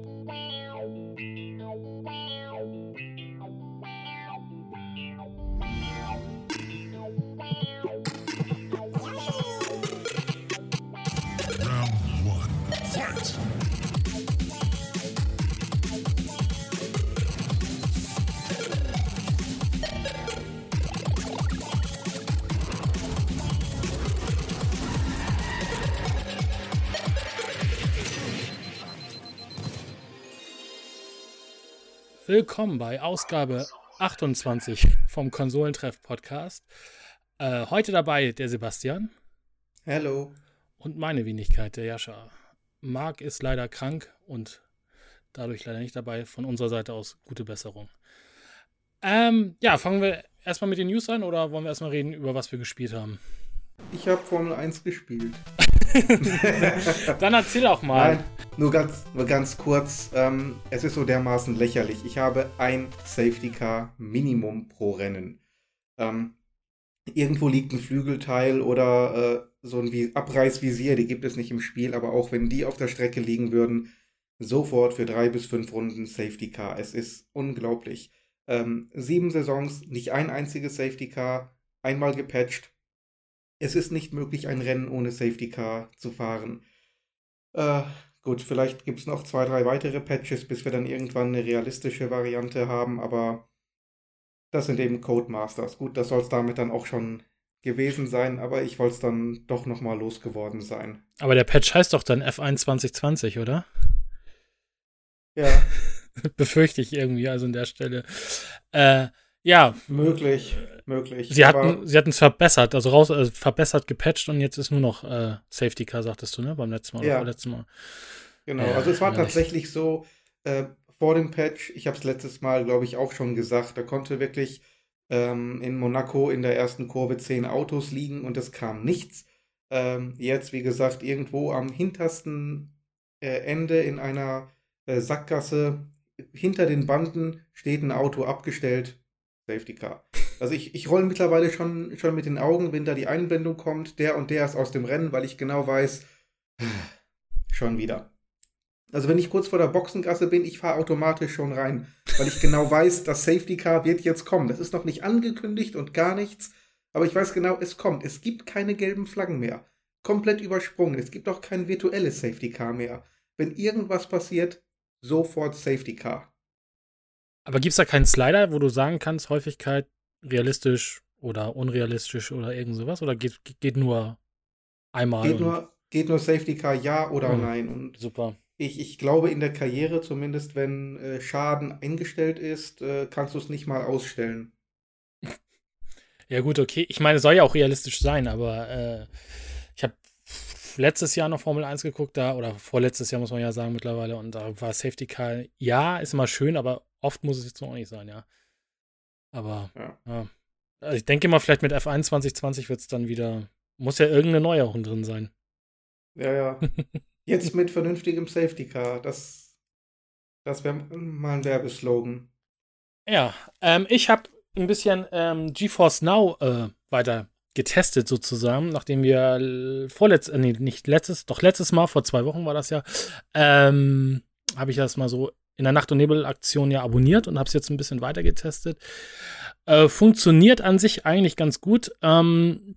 Bye. Willkommen bei Ausgabe 28 vom Konsolentreff Podcast. Äh, heute dabei der Sebastian. Hallo. Und meine Wenigkeit, der Jascha. Marc ist leider krank und dadurch leider nicht dabei. Von unserer Seite aus gute Besserung. Ähm, ja, fangen wir erstmal mit den News an oder wollen wir erstmal reden, über was wir gespielt haben? Ich habe Formel 1 gespielt. Dann erzähl auch mal. Nein, nur ganz, nur ganz kurz. Ähm, es ist so dermaßen lächerlich. Ich habe ein Safety Car Minimum pro Rennen. Ähm, irgendwo liegt ein Flügelteil oder äh, so ein Abreißvisier, die gibt es nicht im Spiel, aber auch wenn die auf der Strecke liegen würden, sofort für drei bis fünf Runden Safety Car. Es ist unglaublich. Ähm, sieben Saisons, nicht ein einziges Safety Car, einmal gepatcht es ist nicht möglich, ein Rennen ohne Safety Car zu fahren. Äh, gut, vielleicht gibt es noch zwei, drei weitere Patches, bis wir dann irgendwann eine realistische Variante haben, aber das sind eben Codemasters. Gut, das soll es damit dann auch schon gewesen sein, aber ich wollte es dann doch nochmal losgeworden sein. Aber der Patch heißt doch dann F1 2020, oder? Ja. Befürchte ich irgendwie, also an der Stelle. Äh, ja. Möglich, möglich. Sie hatten sie hatten es verbessert, also raus, also verbessert, gepatcht und jetzt ist nur noch äh, Safety Car, sagtest du, ne? Beim letzten Mal ja. oder letzten Mal. Genau, ja, also es war ja, tatsächlich so, äh, vor dem Patch, ich habe es letztes Mal, glaube ich, auch schon gesagt, da konnte wirklich ähm, in Monaco in der ersten Kurve zehn Autos liegen und es kam nichts. Ähm, jetzt, wie gesagt, irgendwo am hintersten äh, Ende in einer äh, Sackgasse hinter den Banden steht ein Auto abgestellt, Safety Car. Also ich, ich rolle mittlerweile schon, schon mit den Augen, wenn da die Einblendung kommt, der und der ist aus dem Rennen, weil ich genau weiß, schon wieder. Also wenn ich kurz vor der Boxengasse bin, ich fahre automatisch schon rein, weil ich genau weiß, das Safety Car wird jetzt kommen. Das ist noch nicht angekündigt und gar nichts, aber ich weiß genau, es kommt. Es gibt keine gelben Flaggen mehr. Komplett übersprungen. Es gibt auch kein virtuelles Safety Car mehr. Wenn irgendwas passiert, sofort Safety Car. Aber gibt es da keinen Slider, wo du sagen kannst, Häufigkeit realistisch oder unrealistisch oder irgend sowas? Oder geht, geht nur einmal? Geht nur, geht nur Safety Car ja oder oh, nein. Und super. Ich, ich glaube, in der Karriere, zumindest wenn äh, Schaden eingestellt ist, äh, kannst du es nicht mal ausstellen. Ja, gut, okay. Ich meine, es soll ja auch realistisch sein, aber äh, ich habe letztes Jahr noch Formel 1 geguckt, da, oder vorletztes Jahr muss man ja sagen mittlerweile, und da war Safety Car, ja, ist immer schön, aber oft muss es jetzt noch nicht sein, ja. Aber, ja. ja. Also ich denke mal, vielleicht mit F1 2020 wird es dann wieder, muss ja irgendeine Neuerung drin sein. Ja, ja. Jetzt mit vernünftigem Safety Car, das, das wäre mal ein Werbeslogan. Ja, ähm, ich habe ein bisschen ähm, GeForce Now äh, weiter getestet sozusagen, nachdem wir vorletztes, äh, nee, nicht letztes, doch letztes Mal, vor zwei Wochen war das ja, ähm, habe ich das mal so in der Nacht- und Nebel-Aktion ja abonniert und habe es jetzt ein bisschen weiter getestet. Äh, funktioniert an sich eigentlich ganz gut. Ähm,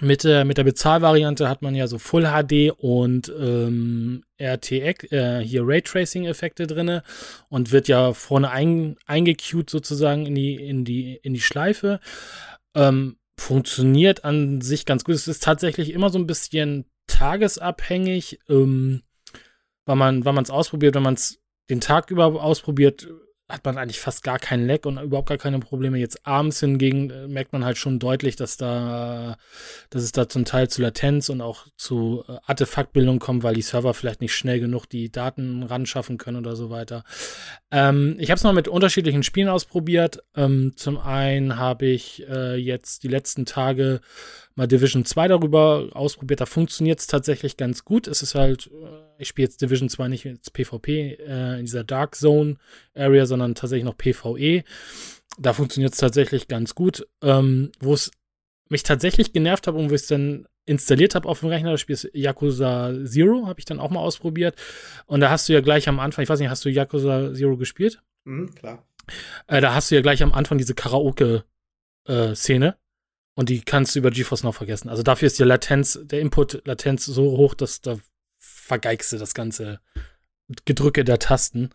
mit, der, mit der Bezahlvariante hat man ja so Full HD und ähm, RTX, äh, hier Raytracing-Effekte drin und wird ja vorne ein, eingecued sozusagen in die, in die, in die Schleife. Ähm, funktioniert an sich ganz gut. Es ist tatsächlich immer so ein bisschen tagesabhängig, ähm, weil man es ausprobiert, wenn man es den Tag über ausprobiert, hat man eigentlich fast gar keinen Leck und überhaupt gar keine Probleme. Jetzt abends hingegen äh, merkt man halt schon deutlich, dass da, dass es da zum Teil zu Latenz und auch zu äh, Artefaktbildung kommt, weil die Server vielleicht nicht schnell genug die Daten ran schaffen können oder so weiter. Ähm, ich habe es noch mit unterschiedlichen Spielen ausprobiert. Ähm, zum einen habe ich äh, jetzt die letzten Tage mal Division 2 darüber ausprobiert. Da funktioniert es tatsächlich ganz gut. Es ist halt, äh, ich spiele jetzt Division 2 nicht als PvP äh, in dieser Dark Zone Area, sondern tatsächlich noch PvE. Da funktioniert es tatsächlich ganz gut. Ähm, Wo es mich tatsächlich genervt habe und wo ich es dann installiert habe auf dem Rechner, das Spiel ist Yakuza Zero, habe ich dann auch mal ausprobiert. Und da hast du ja gleich am Anfang, ich weiß nicht, hast du Yakuza Zero gespielt? Mhm, klar. Äh, da hast du ja gleich am Anfang diese Karaoke-Szene. Äh, und die kannst du über GeForce noch vergessen. Also dafür ist die Latenz, der Input-Latenz so hoch, dass da vergeigst du das ganze Gedrücke der Tasten.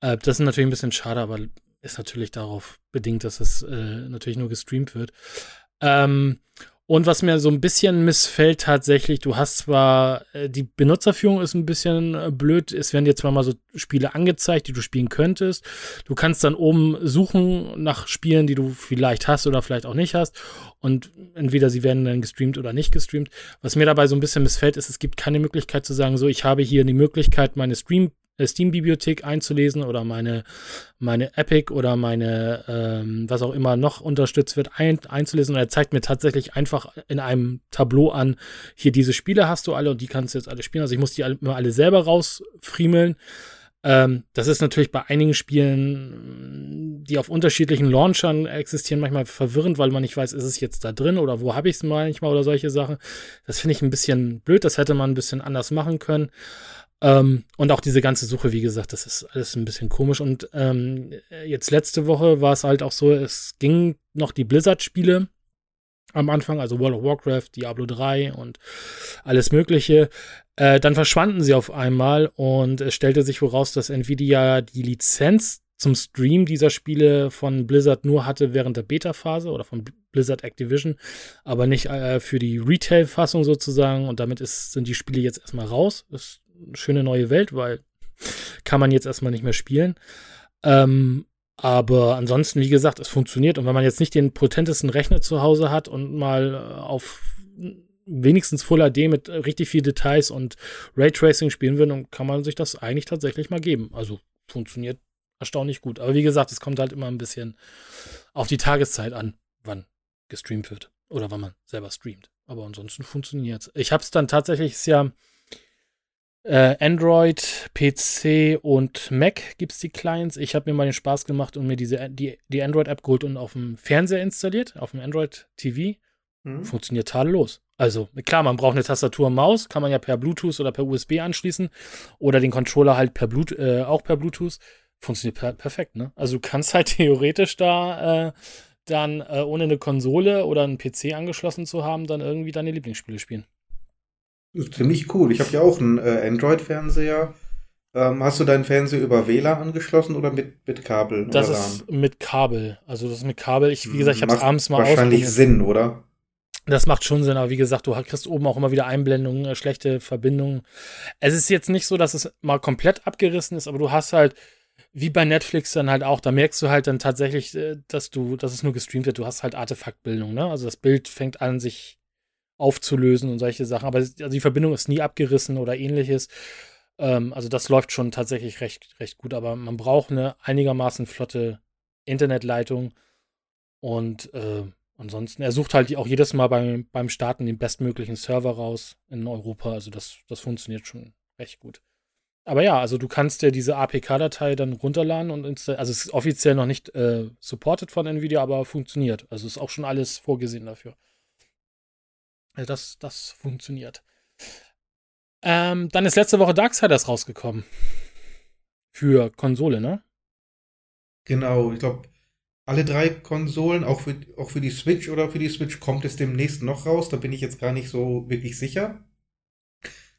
Äh, das ist natürlich ein bisschen schade, aber ist natürlich darauf bedingt, dass es äh, natürlich nur gestreamt wird. Ähm, und was mir so ein bisschen missfällt tatsächlich, du hast zwar, äh, die Benutzerführung ist ein bisschen äh, blöd, es werden dir zwar mal so Spiele angezeigt, die du spielen könntest. Du kannst dann oben suchen nach Spielen, die du vielleicht hast oder vielleicht auch nicht hast. Und entweder sie werden dann gestreamt oder nicht gestreamt. Was mir dabei so ein bisschen missfällt, ist, es gibt keine Möglichkeit zu sagen, so, ich habe hier die Möglichkeit, meine Stream Steam-Bibliothek einzulesen oder meine, meine Epic oder meine, ähm, was auch immer noch unterstützt wird, ein, einzulesen. Und er zeigt mir tatsächlich einfach in einem Tableau an, hier diese Spiele hast du alle und die kannst du jetzt alle spielen. Also ich muss die immer alle selber rausfriemeln. Ähm, das ist natürlich bei einigen Spielen, die auf unterschiedlichen Launchern existieren, manchmal verwirrend, weil man nicht weiß, ist es jetzt da drin oder wo habe ich es manchmal oder solche Sachen. Das finde ich ein bisschen blöd, das hätte man ein bisschen anders machen können. Ähm, und auch diese ganze Suche, wie gesagt, das ist alles ein bisschen komisch. Und ähm, jetzt letzte Woche war es halt auch so, es ging noch die Blizzard-Spiele am Anfang, also World of Warcraft, Diablo 3 und alles Mögliche. Äh, dann verschwanden sie auf einmal und es stellte sich voraus, dass Nvidia die Lizenz zum Stream dieser Spiele von Blizzard nur hatte während der Beta-Phase oder von Blizzard Activision, aber nicht äh, für die Retail-Fassung sozusagen. Und damit ist, sind die Spiele jetzt erstmal raus. Ist schöne neue Welt, weil kann man jetzt erstmal nicht mehr spielen. Ähm, aber ansonsten, wie gesagt, es funktioniert. Und wenn man jetzt nicht den potentesten Rechner zu Hause hat und mal äh, auf wenigstens Full HD mit richtig viel Details und Raytracing spielen will, dann kann man sich das eigentlich tatsächlich mal geben. Also funktioniert erstaunlich gut. Aber wie gesagt, es kommt halt immer ein bisschen auf die Tageszeit an, wann gestreamt wird oder wann man selber streamt. Aber ansonsten funktioniert es. Ich habe es dann tatsächlich, ja äh, Android, PC und Mac gibt es die Clients. Ich habe mir mal den Spaß gemacht und mir diese, die, die Android-App geholt und auf dem Fernseher installiert, auf dem Android TV. Mhm. Funktioniert tadellos. Also klar, man braucht eine Tastatur und Maus, kann man ja per Bluetooth oder per USB anschließen oder den Controller halt per Blut äh, auch per Bluetooth. Funktioniert per perfekt, ne? Also du kannst halt theoretisch da äh, dann äh, ohne eine Konsole oder einen PC angeschlossen zu haben, dann irgendwie deine Lieblingsspiele spielen. Ziemlich cool. Ich habe ja auch einen äh, Android-Fernseher. Ähm, hast du deinen Fernseher über WLAN angeschlossen oder mit, mit Kabel? Das ist mit Kabel. Also das ist mit Kabel. Ich, wie gesagt, ich habe es abends mal Wahrscheinlich Sinn, oder? Das macht schon Sinn, aber wie gesagt, du kriegst oben auch immer wieder Einblendungen, äh, schlechte Verbindungen. Es ist jetzt nicht so, dass es mal komplett abgerissen ist, aber du hast halt, wie bei Netflix dann halt auch, da merkst du halt dann tatsächlich, äh, dass du, dass es nur gestreamt wird. Du hast halt Artefaktbildung, ne? Also das Bild fängt an, sich aufzulösen und solche Sachen. Aber also die Verbindung ist nie abgerissen oder ähnliches. Ähm, also das läuft schon tatsächlich recht, recht gut. Aber man braucht eine einigermaßen flotte Internetleitung. Und äh, ansonsten, er sucht halt auch jedes Mal beim, beim Starten den bestmöglichen Server raus in Europa. Also das, das funktioniert schon recht gut. Aber ja, also du kannst dir diese APK-Datei dann runterladen und installieren. Also es ist offiziell noch nicht äh, supported von Nvidia, aber funktioniert. Also ist auch schon alles vorgesehen dafür. Also das, das funktioniert. Ähm, dann ist letzte Woche Darksiders rausgekommen. Für Konsole, ne? Genau, ich glaube, alle drei Konsolen, auch für, auch für die Switch oder für die Switch, kommt es demnächst noch raus. Da bin ich jetzt gar nicht so wirklich sicher.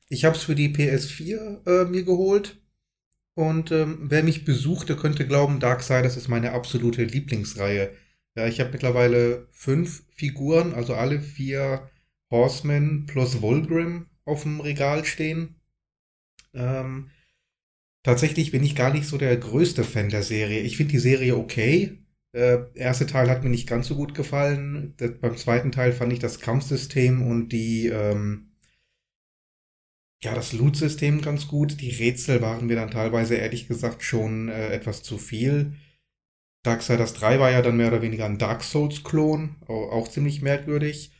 Ich habe es für die PS4 äh, mir geholt. Und ähm, wer mich besucht, der könnte glauben, Darksiders ist meine absolute Lieblingsreihe. Ja, ich habe mittlerweile fünf Figuren, also alle vier Horseman plus Volgrim auf dem Regal stehen. Ähm, tatsächlich bin ich gar nicht so der größte Fan der Serie. Ich finde die Serie okay. Der äh, erste Teil hat mir nicht ganz so gut gefallen. Das, beim zweiten Teil fand ich das Kampfsystem und die, ähm, ja, das Loot-System ganz gut. Die Rätsel waren mir dann teilweise ehrlich gesagt schon äh, etwas zu viel. Darksiders 3 war ja dann mehr oder weniger ein Dark Souls-Klon, auch, auch ziemlich merkwürdig.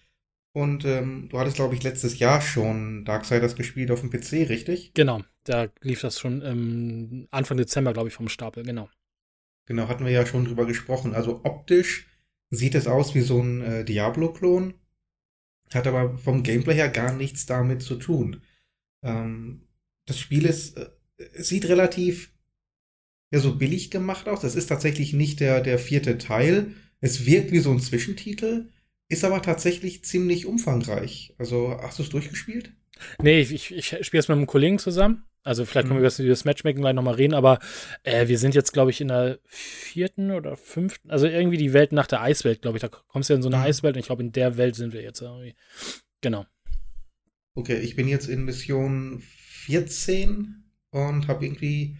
Und ähm, du hattest, glaube ich, letztes Jahr schon Darksiders gespielt auf dem PC, richtig? Genau, da lief das schon ähm, Anfang Dezember, glaube ich, vom Stapel, genau. Genau, hatten wir ja schon drüber gesprochen. Also optisch sieht es aus wie so ein äh, Diablo-Klon. hat aber vom Gameplay her gar nichts damit zu tun. Ähm, das Spiel ist, äh, sieht relativ ja, so billig gemacht aus. Das ist tatsächlich nicht der, der vierte Teil. Es wirkt wie so ein Zwischentitel, ist aber tatsächlich ziemlich umfangreich. Also, hast du es durchgespielt? Nee, ich, ich, ich spiele es mit einem Kollegen zusammen. Also vielleicht können wir mhm. über das Matchmaking gleich nochmal reden, aber äh, wir sind jetzt, glaube ich, in der vierten oder fünften, also irgendwie die Welt nach der Eiswelt, glaube ich. Da kommst du ja in so eine mhm. Eiswelt und ich glaube, in der Welt sind wir jetzt irgendwie. Genau. Okay, ich bin jetzt in Mission 14 und habe irgendwie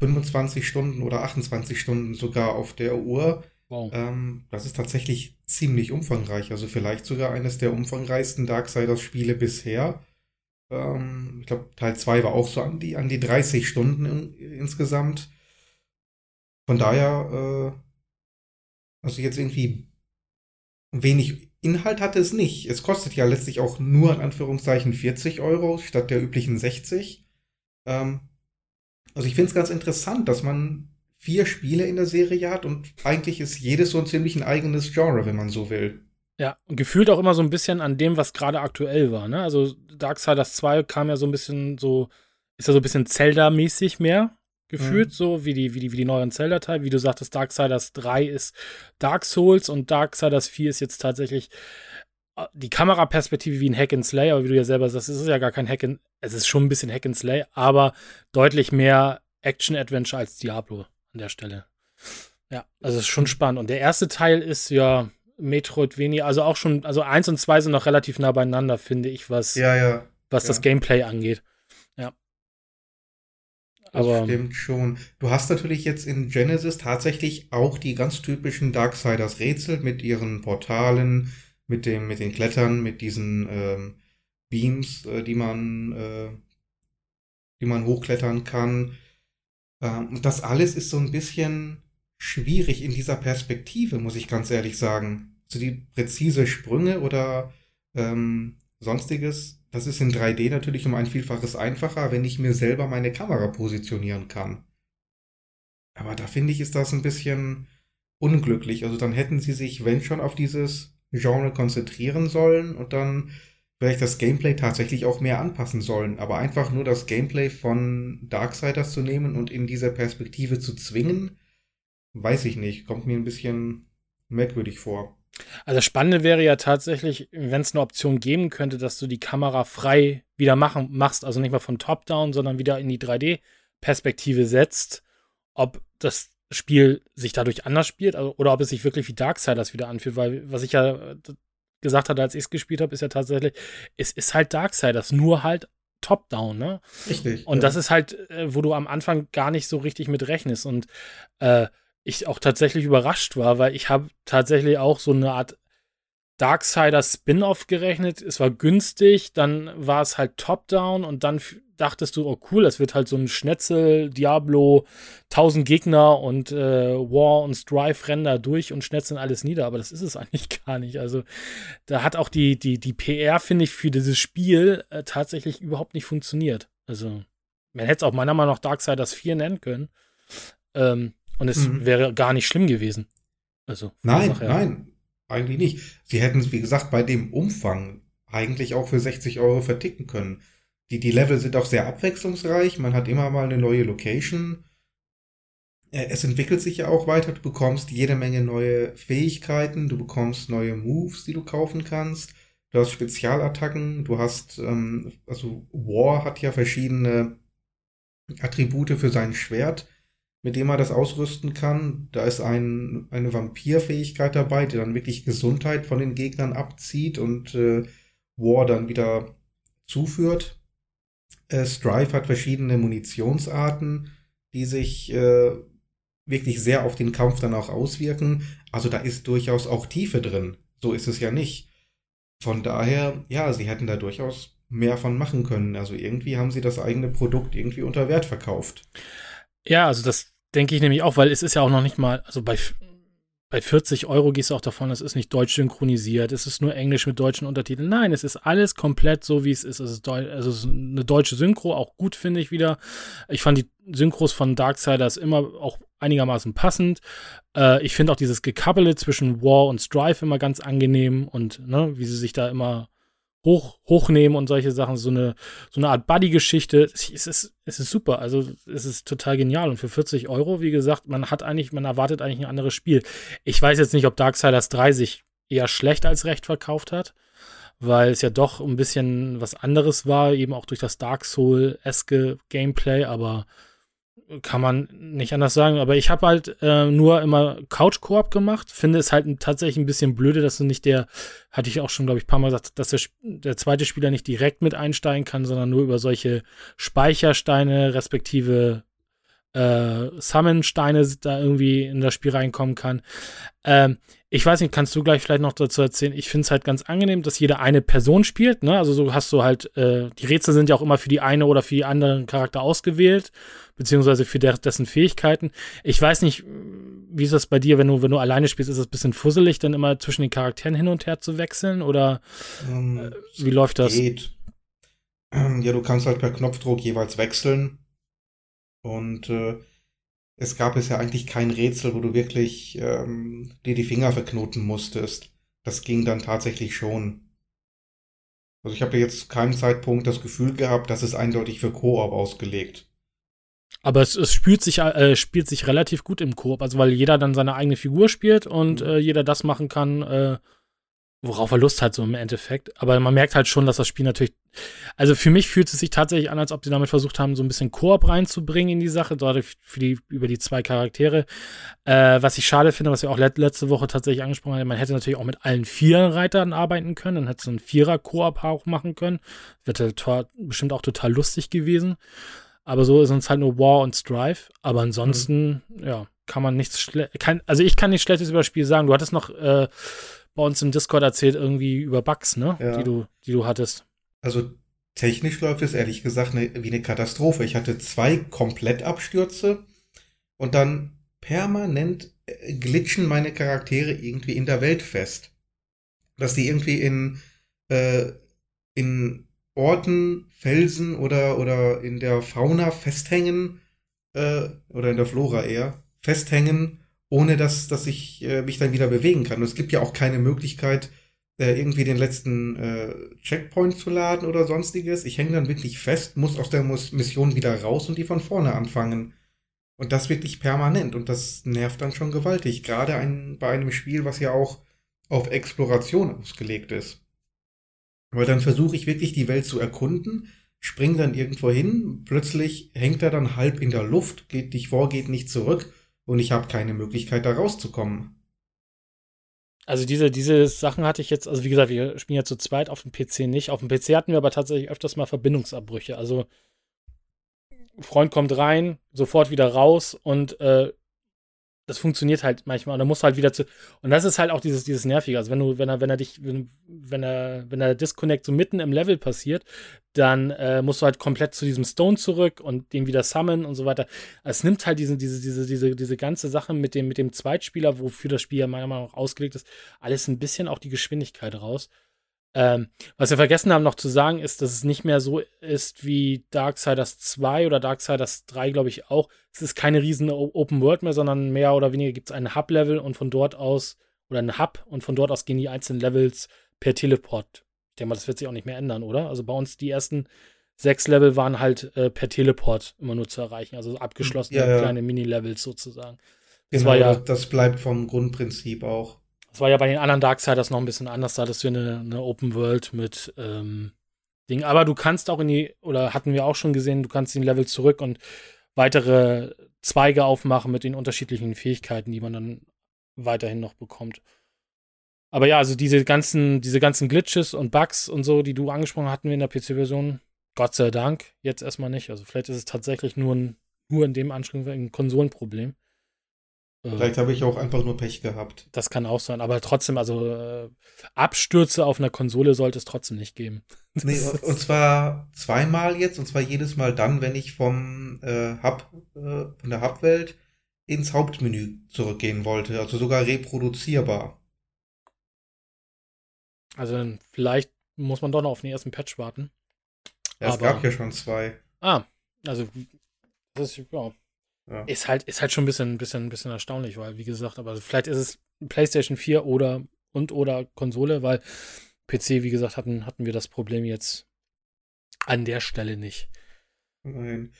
25 Stunden oder 28 Stunden sogar auf der Uhr. Wow. Ähm, das ist tatsächlich ziemlich umfangreich. Also vielleicht sogar eines der umfangreichsten Darksiders-Spiele bisher. Ähm, ich glaube, Teil 2 war auch so an die, an die 30 Stunden in, insgesamt. Von daher, äh, also jetzt irgendwie wenig Inhalt hatte es nicht. Es kostet ja letztlich auch nur in Anführungszeichen 40 Euro statt der üblichen 60. Ähm, also ich finde es ganz interessant, dass man vier Spiele in der Serie hat und eigentlich ist jedes so ein ziemlich ein eigenes Genre, wenn man so will. Ja, und gefühlt auch immer so ein bisschen an dem, was gerade aktuell war. Ne? Also Darksiders 2 kam ja so ein bisschen so, ist ja so ein bisschen Zelda-mäßig mehr gefühlt, mhm. so wie die, wie die, wie die neuen Zelda-Teile. Wie du sagtest, Darksiders 3 ist Dark Souls und Darksiders 4 ist jetzt tatsächlich äh, die Kameraperspektive wie ein Hack and Slay, aber wie du ja selber sagst, es ist ja gar kein Hack and, es ist schon ein bisschen Hack and Slay, aber deutlich mehr Action-Adventure als Diablo an der Stelle. Ja, also es ist schon spannend. Und der erste Teil ist ja, Metroidvania, also auch schon, also eins und zwei sind noch relativ nah beieinander, finde ich, was, ja, ja. was ja. das Gameplay angeht. Ja. Aber. Das stimmt schon. Du hast natürlich jetzt in Genesis tatsächlich auch die ganz typischen Darksiders Rätsel mit ihren Portalen, mit dem, mit den Klettern, mit diesen ähm, Beams, äh, die man, äh, die man hochklettern kann. Ähm, das alles ist so ein bisschen schwierig in dieser Perspektive, muss ich ganz ehrlich sagen so die präzise Sprünge oder ähm, sonstiges, das ist in 3D natürlich um ein Vielfaches einfacher, wenn ich mir selber meine Kamera positionieren kann. Aber da finde ich, ist das ein bisschen unglücklich. Also dann hätten sie sich, wenn schon, auf dieses Genre konzentrieren sollen und dann vielleicht das Gameplay tatsächlich auch mehr anpassen sollen. Aber einfach nur das Gameplay von Darksiders zu nehmen und in dieser Perspektive zu zwingen, weiß ich nicht. Kommt mir ein bisschen merkwürdig vor. Also das Spannende wäre ja tatsächlich, wenn es eine Option geben könnte, dass du die Kamera frei wieder machen, machst, also nicht mal von Top-Down, sondern wieder in die 3D-Perspektive setzt, ob das Spiel sich dadurch anders spielt also, oder ob es sich wirklich wie Darksiders wieder anfühlt, weil was ich ja gesagt hatte, als ich es gespielt habe, ist ja tatsächlich, es ist halt Darksiders, nur halt Top-Down, ne? Richtig. Und ja. das ist halt, äh, wo du am Anfang gar nicht so richtig mit rechnest und äh, ich auch tatsächlich überrascht war, weil ich habe tatsächlich auch so eine Art Darksider Spin-off gerechnet. Es war günstig, dann war es halt Top-Down und dann dachtest du, oh cool, das wird halt so ein Schnetzel, Diablo, 1000 Gegner und äh, War und Strife rennen da durch und schnetzeln alles nieder, aber das ist es eigentlich gar nicht. Also da hat auch die, die, die PR, finde ich, für dieses Spiel äh, tatsächlich überhaupt nicht funktioniert. Also man hätte es auch meiner Meinung nach Darksiders 4 nennen können. Ähm, und es mhm. wäre gar nicht schlimm gewesen. Also, nein, nein, eigentlich nicht. Sie hätten es, wie gesagt, bei dem Umfang eigentlich auch für 60 Euro verticken können. Die, die Level sind auch sehr abwechslungsreich. Man hat immer mal eine neue Location. Es entwickelt sich ja auch weiter. Du bekommst jede Menge neue Fähigkeiten. Du bekommst neue Moves, die du kaufen kannst. Du hast Spezialattacken. Du hast, ähm, also War hat ja verschiedene Attribute für sein Schwert mit dem er das ausrüsten kann. Da ist ein, eine Vampirfähigkeit dabei, die dann wirklich Gesundheit von den Gegnern abzieht und äh, War dann wieder zuführt. Äh, Strife hat verschiedene Munitionsarten, die sich äh, wirklich sehr auf den Kampf dann auch auswirken. Also da ist durchaus auch Tiefe drin. So ist es ja nicht. Von daher, ja, sie hätten da durchaus mehr von machen können. Also irgendwie haben sie das eigene Produkt irgendwie unter Wert verkauft. Ja, also das denke ich nämlich auch, weil es ist ja auch noch nicht mal, also bei, bei 40 Euro gehst du auch davon, es ist nicht deutsch synchronisiert, es ist nur Englisch mit deutschen Untertiteln. Nein, es ist alles komplett so, wie es ist. Es ist, also es ist eine deutsche Synchro, auch gut, finde ich wieder. Ich fand die Synchros von Darksiders immer auch einigermaßen passend. Äh, ich finde auch dieses Gekappele zwischen War und Strife immer ganz angenehm und ne, wie sie sich da immer hoch, hochnehmen und solche Sachen, so eine, so eine Art Buddy-Geschichte. Es ist, es ist super. Also es ist total genial. Und für 40 Euro, wie gesagt, man hat eigentlich, man erwartet eigentlich ein anderes Spiel. Ich weiß jetzt nicht, ob Darksiders 3 sich eher schlecht als recht verkauft hat, weil es ja doch ein bisschen was anderes war, eben auch durch das Dark Soul-eske Gameplay, aber kann man nicht anders sagen. Aber ich habe halt äh, nur immer Couch-Koop gemacht. Finde es halt tatsächlich ein bisschen blöde, dass du nicht der, hatte ich auch schon, glaube ich, ein paar Mal gesagt, dass der, der zweite Spieler nicht direkt mit einsteigen kann, sondern nur über solche Speichersteine, respektive äh, Summon-Steine da irgendwie in das Spiel reinkommen kann. Ähm, ich weiß nicht, kannst du gleich vielleicht noch dazu erzählen? Ich finde es halt ganz angenehm, dass jeder eine Person spielt. Ne? Also so hast du halt, äh, die Rätsel sind ja auch immer für die eine oder für die anderen Charakter ausgewählt, beziehungsweise für der, dessen Fähigkeiten. Ich weiß nicht, wie ist das bei dir, wenn du, wenn du alleine spielst, ist es ein bisschen fusselig, dann immer zwischen den Charakteren hin und her zu wechseln? Oder ähm, äh, wie läuft das? Geht. Ja, du kannst halt per Knopfdruck jeweils wechseln. Und äh, es gab es ja eigentlich kein Rätsel, wo du wirklich ähm, dir die Finger verknoten musstest. Das ging dann tatsächlich schon. Also ich habe jetzt zu keinem Zeitpunkt das Gefühl gehabt, dass es eindeutig für Koop ausgelegt. Aber es, es spielt, sich, äh, spielt sich relativ gut im Koop, also weil jeder dann seine eigene Figur spielt und mhm. äh, jeder das machen kann, äh, worauf er Lust hat, so im Endeffekt. Aber man merkt halt schon, dass das Spiel natürlich. Also für mich fühlt es sich tatsächlich an, als ob sie damit versucht haben, so ein bisschen Koop reinzubringen in die Sache, gerade für die, über die zwei Charaktere. Äh, was ich schade finde, was wir auch let letzte Woche tatsächlich angesprochen haben, man hätte natürlich auch mit allen vier Reitern arbeiten können, dann hätte so ein Vierer-Koop auch machen können. Wäre bestimmt auch total lustig gewesen. Aber so ist uns halt nur War und Strife. Aber ansonsten, mhm. ja, kann man nichts schlecht. Also ich kann nichts Schlechtes über das Spiel sagen. Du hattest noch äh, bei uns im Discord erzählt, irgendwie über Bugs, ne? Ja. Die, du, die du hattest. Also technisch läuft es ehrlich gesagt ne, wie eine Katastrophe. Ich hatte zwei Komplettabstürze und dann permanent äh, glitschen meine Charaktere irgendwie in der Welt fest. Dass die irgendwie in, äh, in Orten, Felsen oder, oder in der Fauna festhängen, äh, oder in der Flora eher, festhängen ohne dass, dass ich äh, mich dann wieder bewegen kann. Und es gibt ja auch keine Möglichkeit, äh, irgendwie den letzten äh, Checkpoint zu laden oder sonstiges. Ich hänge dann wirklich fest, muss aus der Mission wieder raus und die von vorne anfangen. Und das wirklich permanent. Und das nervt dann schon gewaltig. Gerade ein, bei einem Spiel, was ja auch auf Exploration ausgelegt ist. Weil dann versuche ich wirklich die Welt zu erkunden, spring dann irgendwo hin, plötzlich hängt er dann halb in der Luft, geht nicht vor, geht nicht zurück und ich habe keine Möglichkeit, da rauszukommen. Also diese, diese Sachen hatte ich jetzt, also wie gesagt, wir spielen ja zu zweit auf dem PC nicht. Auf dem PC hatten wir aber tatsächlich öfters mal Verbindungsabbrüche. Also Freund kommt rein, sofort wieder raus und äh, das funktioniert halt manchmal. Und dann musst du halt wieder zu und das ist halt auch dieses dieses nervige. Also wenn du wenn er wenn er dich wenn, wenn er wenn der Disconnect so mitten im Level passiert dann äh, musst du halt komplett zu diesem Stone zurück und den wieder summon und so weiter. Es nimmt halt diese diese diese diese diese ganze Sache mit dem mit dem Zweitspieler wofür das Spiel ja meiner Meinung nach ausgelegt ist alles ein bisschen auch die Geschwindigkeit raus ähm, was wir vergessen haben noch zu sagen, ist, dass es nicht mehr so ist wie Darksiders 2 oder Darksiders 3, glaube ich auch. Es ist keine riesen Open World mehr, sondern mehr oder weniger gibt es ein Hub-Level und von dort aus, oder ein Hub und von dort aus gehen die einzelnen Levels per Teleport. Ich denke mal, das wird sich auch nicht mehr ändern, oder? Also bei uns die ersten sechs Level waren halt äh, per Teleport immer nur zu erreichen, also abgeschlossene ja, ja. kleine Mini-Levels sozusagen. Das genau, war ja, das bleibt vom Grundprinzip auch. Das war ja bei den anderen Darksiders noch ein bisschen anders. Da hattest du eine, eine Open World mit ähm, Dingen. Aber du kannst auch in die, oder hatten wir auch schon gesehen, du kannst den Level zurück und weitere Zweige aufmachen mit den unterschiedlichen Fähigkeiten, die man dann weiterhin noch bekommt. Aber ja, also diese ganzen, diese ganzen Glitches und Bugs und so, die du angesprochen hatten wir in der PC-Version, Gott sei Dank, jetzt erstmal nicht. Also vielleicht ist es tatsächlich nur, ein, nur in dem Anschluss ein Konsolenproblem. Vielleicht habe ich auch einfach nur Pech gehabt. Das kann auch sein, aber trotzdem, also äh, Abstürze auf einer Konsole sollte es trotzdem nicht geben. Nee, und zwar zweimal jetzt, und zwar jedes Mal dann, wenn ich vom äh, Hub, äh, von der Hub-Welt ins Hauptmenü zurückgehen wollte. Also sogar reproduzierbar. Also vielleicht muss man doch noch auf den ersten Patch warten. Ja, es aber, gab ja schon zwei. Ah, also das ist, ja, ja. Ist halt, ist halt schon ein bisschen, bisschen, bisschen erstaunlich, weil, wie gesagt, aber vielleicht ist es PlayStation 4 oder und oder Konsole, weil PC, wie gesagt, hatten, hatten wir das Problem jetzt an der Stelle nicht. Nein.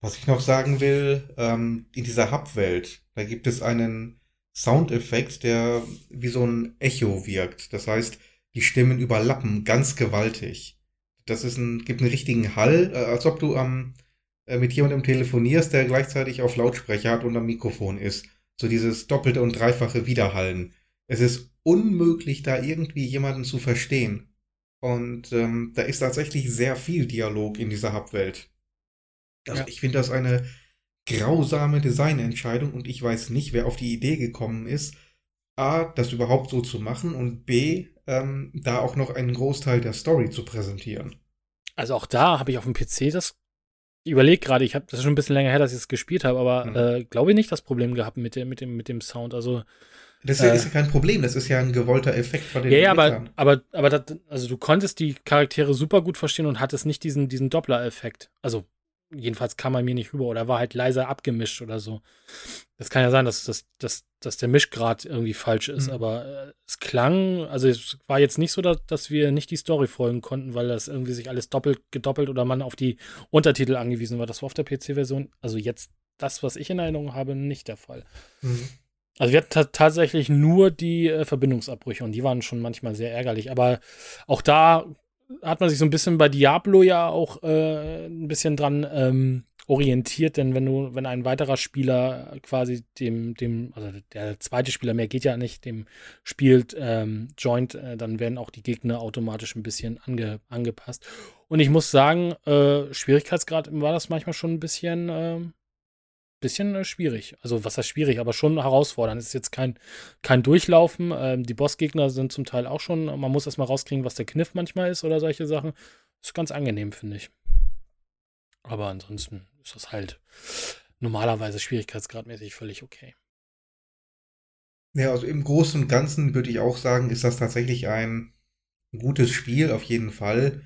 Was ich noch sagen will, ähm, in dieser Hub-Welt, da gibt es einen Soundeffekt, der wie so ein Echo wirkt. Das heißt, die Stimmen überlappen ganz gewaltig. Das ist ein, gibt einen richtigen Hall, äh, als ob du am, äh, mit jemandem telefonierst, der gleichzeitig auf Lautsprecher hat und am Mikrofon ist. So dieses doppelte und dreifache Widerhallen. Es ist unmöglich, da irgendwie jemanden zu verstehen. Und ähm, da ist tatsächlich sehr viel Dialog in dieser Hub-Welt. Also ja. ich finde das eine grausame Designentscheidung und ich weiß nicht, wer auf die Idee gekommen ist, A, das überhaupt so zu machen und B, ähm, da auch noch einen Großteil der Story zu präsentieren. Also auch da habe ich auf dem PC das ich überlege gerade, ich habe das ist schon ein bisschen länger her, dass ich es gespielt habe, aber mhm. äh, glaube ich nicht das Problem gehabt mit dem, mit dem, mit dem Sound. Also das äh, ist ja kein Problem, das ist ja ein gewollter Effekt von den Ja, ja aber, aber, aber das, also du konntest die Charaktere super gut verstehen und hattest nicht diesen, diesen Doppler-Effekt. Also jedenfalls kam er mir nicht rüber oder war halt leiser abgemischt oder so. Das kann ja sein, dass, dass, dass, dass der Mischgrad irgendwie falsch ist, mhm. aber äh, es klang, also es war jetzt nicht so, dass, dass wir nicht die Story folgen konnten, weil das irgendwie sich alles doppelt, gedoppelt oder man auf die Untertitel angewiesen war. Das war auf der PC-Version, also jetzt das, was ich in Erinnerung habe, nicht der Fall. Mhm. Also wir hatten tatsächlich nur die äh, Verbindungsabbrüche und die waren schon manchmal sehr ärgerlich, aber auch da hat man sich so ein bisschen bei Diablo ja auch äh, ein bisschen dran ähm, orientiert, denn wenn du, wenn ein weiterer Spieler quasi dem, dem, also der zweite Spieler mehr geht ja nicht, dem spielt, ähm, joint, äh, dann werden auch die Gegner automatisch ein bisschen ange, angepasst. Und ich muss sagen, äh, Schwierigkeitsgrad war das manchmal schon ein bisschen, äh, bisschen äh, schwierig. Also was heißt schwierig, aber schon herausfordernd. Es ist jetzt kein, kein Durchlaufen. Ähm, die Bossgegner sind zum Teil auch schon, man muss erstmal rauskriegen, was der Kniff manchmal ist oder solche Sachen. Ist ganz angenehm, finde ich. Aber ansonsten ist das halt normalerweise schwierigkeitsgradmäßig völlig okay. Ja, also im Großen und Ganzen würde ich auch sagen, ist das tatsächlich ein gutes Spiel, auf jeden Fall.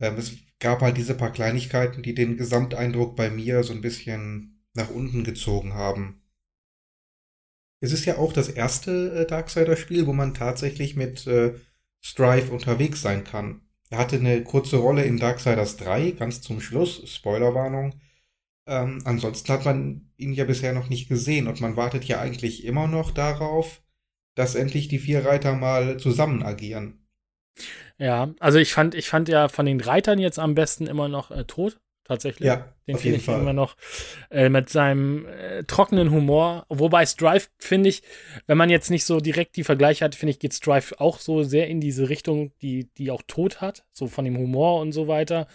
Ähm, es gab halt diese paar Kleinigkeiten, die den Gesamteindruck bei mir so ein bisschen nach unten gezogen haben. Es ist ja auch das erste äh, Darksider-Spiel, wo man tatsächlich mit äh, Strife unterwegs sein kann. Er hatte eine kurze Rolle in Darksiders 3, ganz zum Schluss, Spoilerwarnung. Ähm, ansonsten hat man ihn ja bisher noch nicht gesehen und man wartet ja eigentlich immer noch darauf, dass endlich die vier Reiter mal zusammen agieren. Ja, also ich fand, ich fand ja von den Reitern jetzt am besten immer noch äh, tot tatsächlich. Ja, den finde ich Fall. immer noch äh, mit seinem äh, trockenen Humor. Wobei Strife, finde ich, wenn man jetzt nicht so direkt die Vergleiche hat, finde ich, geht Strife auch so sehr in diese Richtung, die, die auch tot hat, so von dem Humor und so weiter.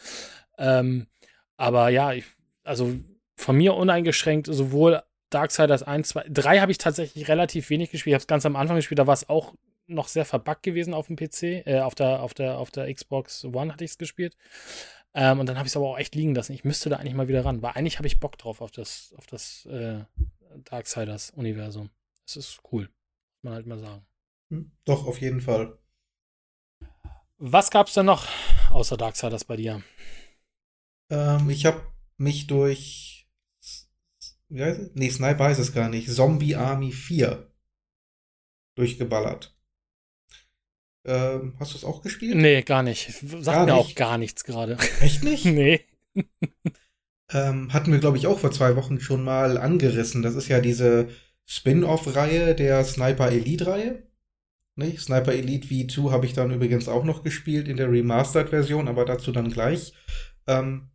Ähm, aber ja, ich, also von mir uneingeschränkt, sowohl Darksiders 1, 2, 3 habe ich tatsächlich relativ wenig gespielt. Ich habe es ganz am Anfang gespielt, da war es auch noch sehr verbuggt gewesen auf dem PC, äh, auf der, auf der, auf der Xbox One hatte ich es gespielt. Ähm, und dann habe ich es aber auch echt liegen lassen. Ich müsste da eigentlich mal wieder ran, weil eigentlich habe ich Bock drauf auf das, auf das äh, Darksiders-Universum. Es ist cool, muss man halt mal sagen. Hm, doch, auf jeden Fall. Was gab es denn noch außer Darksiders bei dir? Ähm, ich habe mich durch. Wie heißt es? Nee, Snipe weiß es gar nicht. Zombie Army 4 durchgeballert. Ähm, hast du es auch gespielt? Nee, gar nicht. Sagt gar mir nicht. auch gar nichts gerade. Echt nicht? nee. ähm, hatten wir, glaube ich, auch vor zwei Wochen schon mal angerissen. Das ist ja diese Spin-off-Reihe der Sniper Elite-Reihe. Nicht? Sniper Elite V2 habe ich dann übrigens auch noch gespielt in der Remastered-Version, aber dazu dann gleich. Ähm,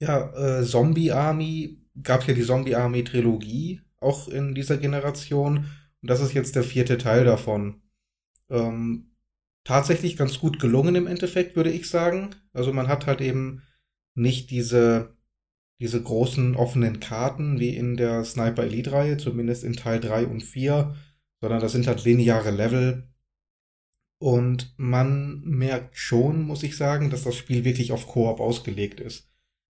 ja, äh, Zombie Army gab ja die Zombie Army Trilogie auch in dieser Generation. Und das ist jetzt der vierte Teil davon. Ähm, tatsächlich ganz gut gelungen im Endeffekt, würde ich sagen. Also man hat halt eben nicht diese, diese großen offenen Karten wie in der Sniper Elite Reihe, zumindest in Teil 3 und 4, sondern das sind halt lineare Level. Und man merkt schon, muss ich sagen, dass das Spiel wirklich auf Koop ausgelegt ist.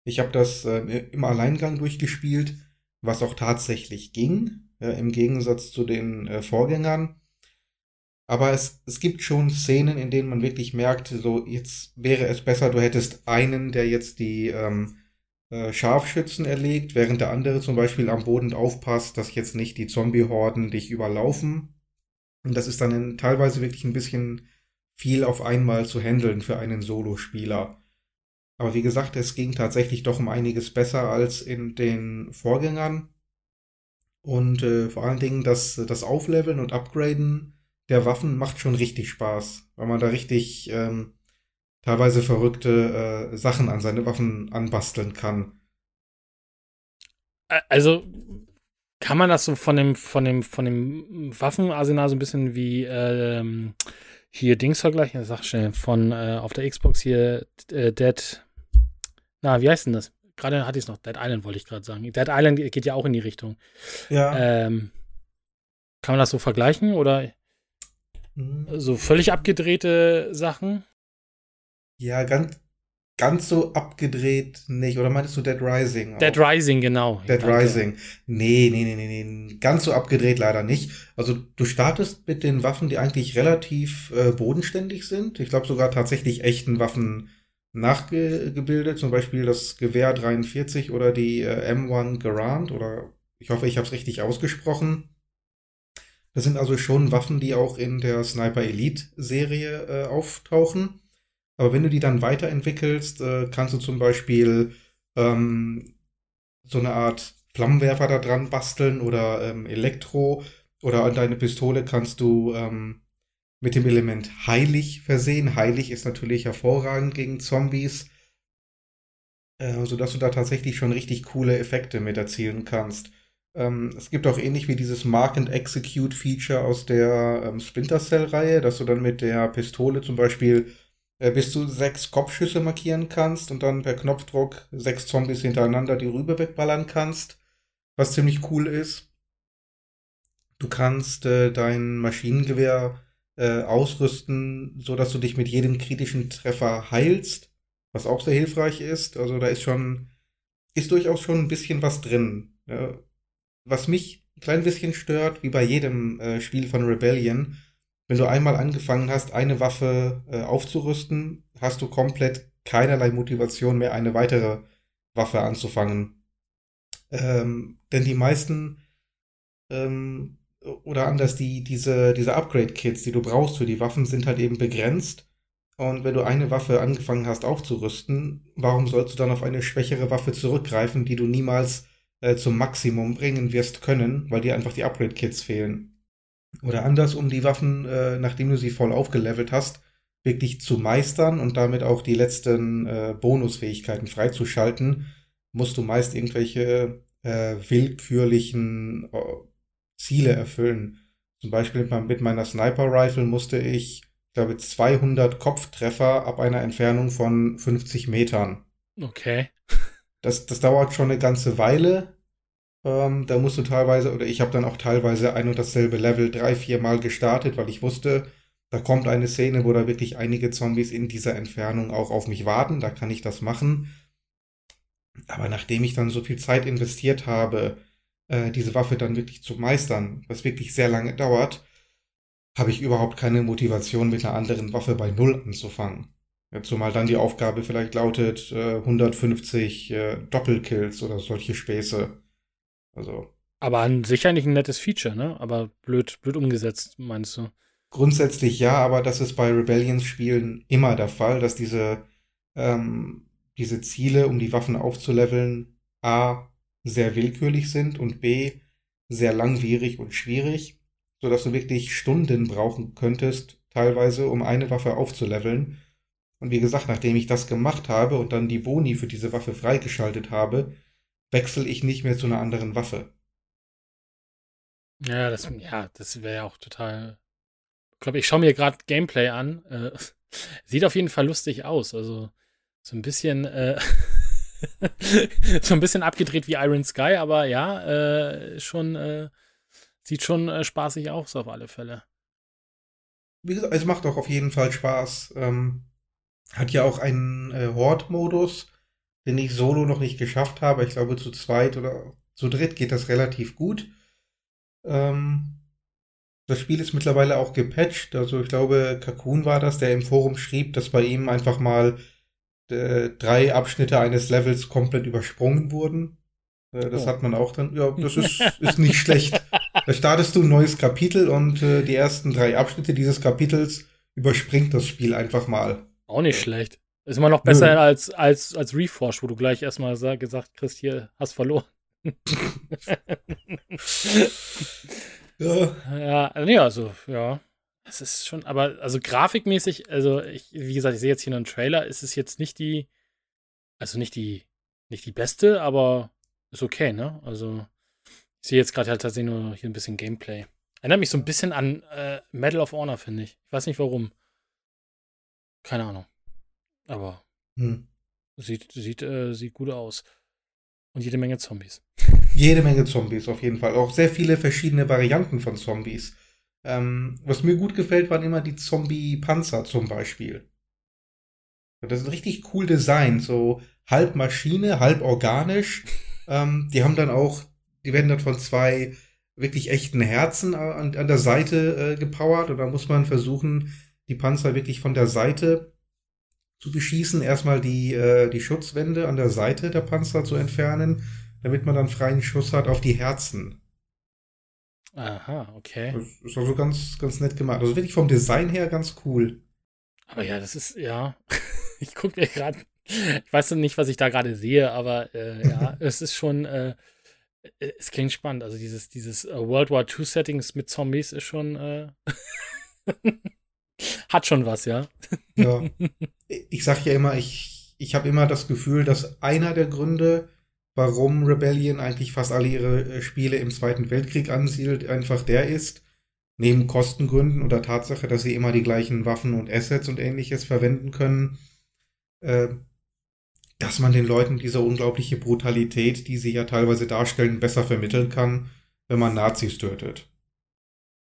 Ich habe das äh, im Alleingang durchgespielt, was auch tatsächlich ging, äh, im Gegensatz zu den äh, Vorgängern. Aber es, es gibt schon Szenen, in denen man wirklich merkt, so jetzt wäre es besser, du hättest einen, der jetzt die ähm, äh, Scharfschützen erlegt, während der andere zum Beispiel am Boden aufpasst, dass jetzt nicht die Zombie-Horden dich überlaufen. Und das ist dann in, teilweise wirklich ein bisschen viel auf einmal zu handeln für einen Solospieler. Aber wie gesagt, es ging tatsächlich doch um einiges besser als in den Vorgängern. Und äh, vor allen Dingen das, das Aufleveln und Upgraden der Waffen macht schon richtig Spaß, weil man da richtig ähm, teilweise verrückte äh, Sachen an seine Waffen anbasteln kann. Also kann man das so von dem, von dem, von dem Waffenarsenal so ein bisschen wie ähm, hier Dings vergleichen? Sag schnell, von äh, auf der Xbox hier äh, Dead. Na, wie heißt denn das? Gerade hatte ich es noch, Dead Island wollte ich gerade sagen. Dead Island geht ja auch in die Richtung. Ja. Ähm, kann man das so vergleichen oder. So völlig abgedrehte Sachen? Ja, ganz, ganz so abgedreht nicht. Oder meintest du Dead Rising? Auch? Dead Rising, genau. Dead Danke. Rising. Nee, nee, nee, nee, nee. Ganz so abgedreht leider nicht. Also du startest mit den Waffen, die eigentlich relativ äh, bodenständig sind. Ich glaube sogar tatsächlich echten Waffen nachgebildet. Zum Beispiel das Gewehr 43 oder die äh, M1 Garand. Oder ich hoffe, ich habe es richtig ausgesprochen. Das sind also schon Waffen, die auch in der Sniper Elite Serie äh, auftauchen. Aber wenn du die dann weiterentwickelst, äh, kannst du zum Beispiel ähm, so eine Art Flammenwerfer da dran basteln oder ähm, Elektro oder an deine Pistole kannst du ähm, mit dem Element heilig versehen. Heilig ist natürlich hervorragend gegen Zombies, äh, sodass du da tatsächlich schon richtig coole Effekte mit erzielen kannst. Ähm, es gibt auch ähnlich wie dieses Mark and Execute Feature aus der ähm, Splinter Cell Reihe, dass du dann mit der Pistole zum Beispiel äh, bis zu sechs Kopfschüsse markieren kannst und dann per Knopfdruck sechs Zombies hintereinander die Rübe wegballern kannst, was ziemlich cool ist. Du kannst äh, dein Maschinengewehr äh, ausrüsten, so dass du dich mit jedem kritischen Treffer heilst, was auch sehr hilfreich ist. Also da ist schon, ist durchaus schon ein bisschen was drin. Ja. Was mich ein klein bisschen stört, wie bei jedem äh, Spiel von Rebellion, wenn du einmal angefangen hast, eine Waffe äh, aufzurüsten, hast du komplett keinerlei Motivation mehr, eine weitere Waffe anzufangen. Ähm, denn die meisten ähm, oder anders, die, diese, diese Upgrade-Kits, die du brauchst für die Waffen, sind halt eben begrenzt. Und wenn du eine Waffe angefangen hast aufzurüsten, warum sollst du dann auf eine schwächere Waffe zurückgreifen, die du niemals äh, zum Maximum bringen wirst können, weil dir einfach die Upgrade-Kits fehlen? Oder anders, um die Waffen, äh, nachdem du sie voll aufgelevelt hast, wirklich zu meistern und damit auch die letzten äh, Bonusfähigkeiten freizuschalten, musst du meist irgendwelche äh, willkürlichen äh, Ziele erfüllen. Zum Beispiel mit meiner Sniper Rifle musste ich, ich glaube, 200 Kopftreffer ab einer Entfernung von 50 Metern. Okay. Das, das dauert schon eine ganze Weile. Ähm, da musst du teilweise, oder ich habe dann auch teilweise ein und dasselbe Level drei, vier Mal gestartet, weil ich wusste, da kommt eine Szene, wo da wirklich einige Zombies in dieser Entfernung auch auf mich warten. Da kann ich das machen. Aber nachdem ich dann so viel Zeit investiert habe, äh, diese Waffe dann wirklich zu meistern, was wirklich sehr lange dauert, habe ich überhaupt keine Motivation, mit einer anderen Waffe bei Null anzufangen. Zumal dann die Aufgabe vielleicht lautet äh, 150 äh, Doppelkills oder solche Späße. Also. Aber an sich eigentlich ein nettes Feature, ne? Aber blöd, blöd umgesetzt, meinst du? Grundsätzlich ja, aber das ist bei Rebellions-Spielen immer der Fall, dass diese, ähm, diese Ziele, um die Waffen aufzuleveln, A, sehr willkürlich sind und B, sehr langwierig und schwierig, sodass du wirklich Stunden brauchen könntest, teilweise, um eine Waffe aufzuleveln. Und wie gesagt, nachdem ich das gemacht habe und dann die Boni für diese Waffe freigeschaltet habe, wechsle ich nicht mehr zu einer anderen Waffe. Ja, das, ja, das wäre ja auch total. Ich glaube, ich schaue mir gerade Gameplay an. Äh, sieht auf jeden Fall lustig aus. Also so ein bisschen, äh, so ein bisschen abgedreht wie Iron Sky, aber ja, äh, schon äh, sieht schon äh, spaßig aus auf alle Fälle. Wie gesagt, es macht auch auf jeden Fall Spaß. Ähm, hat ja auch einen äh, Horde-Modus den ich solo noch nicht geschafft habe. Ich glaube, zu zweit oder zu dritt geht das relativ gut. Ähm, das Spiel ist mittlerweile auch gepatcht. Also ich glaube, Kakun war das, der im Forum schrieb, dass bei ihm einfach mal äh, drei Abschnitte eines Levels komplett übersprungen wurden. Äh, das oh. hat man auch dann. Ja, das ist, ist nicht schlecht. Da startest du ein neues Kapitel und äh, die ersten drei Abschnitte dieses Kapitels überspringt das Spiel einfach mal. Auch nicht schlecht. Ist immer noch besser Nö. als, als, als Reforge, wo du gleich erstmal gesagt kriegst, hier, hast verloren. ja. Ja, nee, also, ja. Es ist schon, aber, also grafikmäßig, also, ich, wie gesagt, ich sehe jetzt hier einen Trailer, ist es jetzt nicht die, also nicht die, nicht die beste, aber ist okay, ne? Also, ich sehe jetzt gerade halt tatsächlich nur hier ein bisschen Gameplay. Erinnert mich so ein bisschen an äh, Medal of Honor, finde ich. Ich weiß nicht warum. Keine Ahnung. Aber hm. sieht, sieht, äh, sieht gut aus. Und jede Menge Zombies. Jede Menge Zombies, auf jeden Fall. Auch sehr viele verschiedene Varianten von Zombies. Ähm, was mir gut gefällt, waren immer die Zombie-Panzer zum Beispiel. Das ist richtig cool Design, so halb Maschine, halb organisch. Ähm, die haben dann auch, die werden dann von zwei wirklich echten Herzen an, an der Seite äh, gepowert und da muss man versuchen, die Panzer wirklich von der Seite zu beschießen. Erstmal die, äh, die Schutzwände an der Seite der Panzer zu entfernen, damit man dann freien Schuss hat auf die Herzen. Aha, okay. Das ist also ganz, ganz nett gemacht. Also wirklich vom Design her ganz cool. Aber ja, das ist, ja. ich gucke mir gerade, ich weiß nicht, was ich da gerade sehe, aber äh, ja, es ist schon, äh, es klingt spannend. Also dieses, dieses uh, World War II Settings mit Zombies ist schon, äh, hat schon was, ja. Ja. Ich sag ja immer, ich, ich habe immer das Gefühl, dass einer der Gründe, warum Rebellion eigentlich fast alle ihre äh, Spiele im Zweiten Weltkrieg ansiedelt, einfach der ist, neben Kostengründen und der Tatsache, dass sie immer die gleichen Waffen und Assets und ähnliches verwenden können, äh, dass man den Leuten diese unglaubliche Brutalität, die sie ja teilweise darstellen, besser vermitteln kann, wenn man Nazis tötet.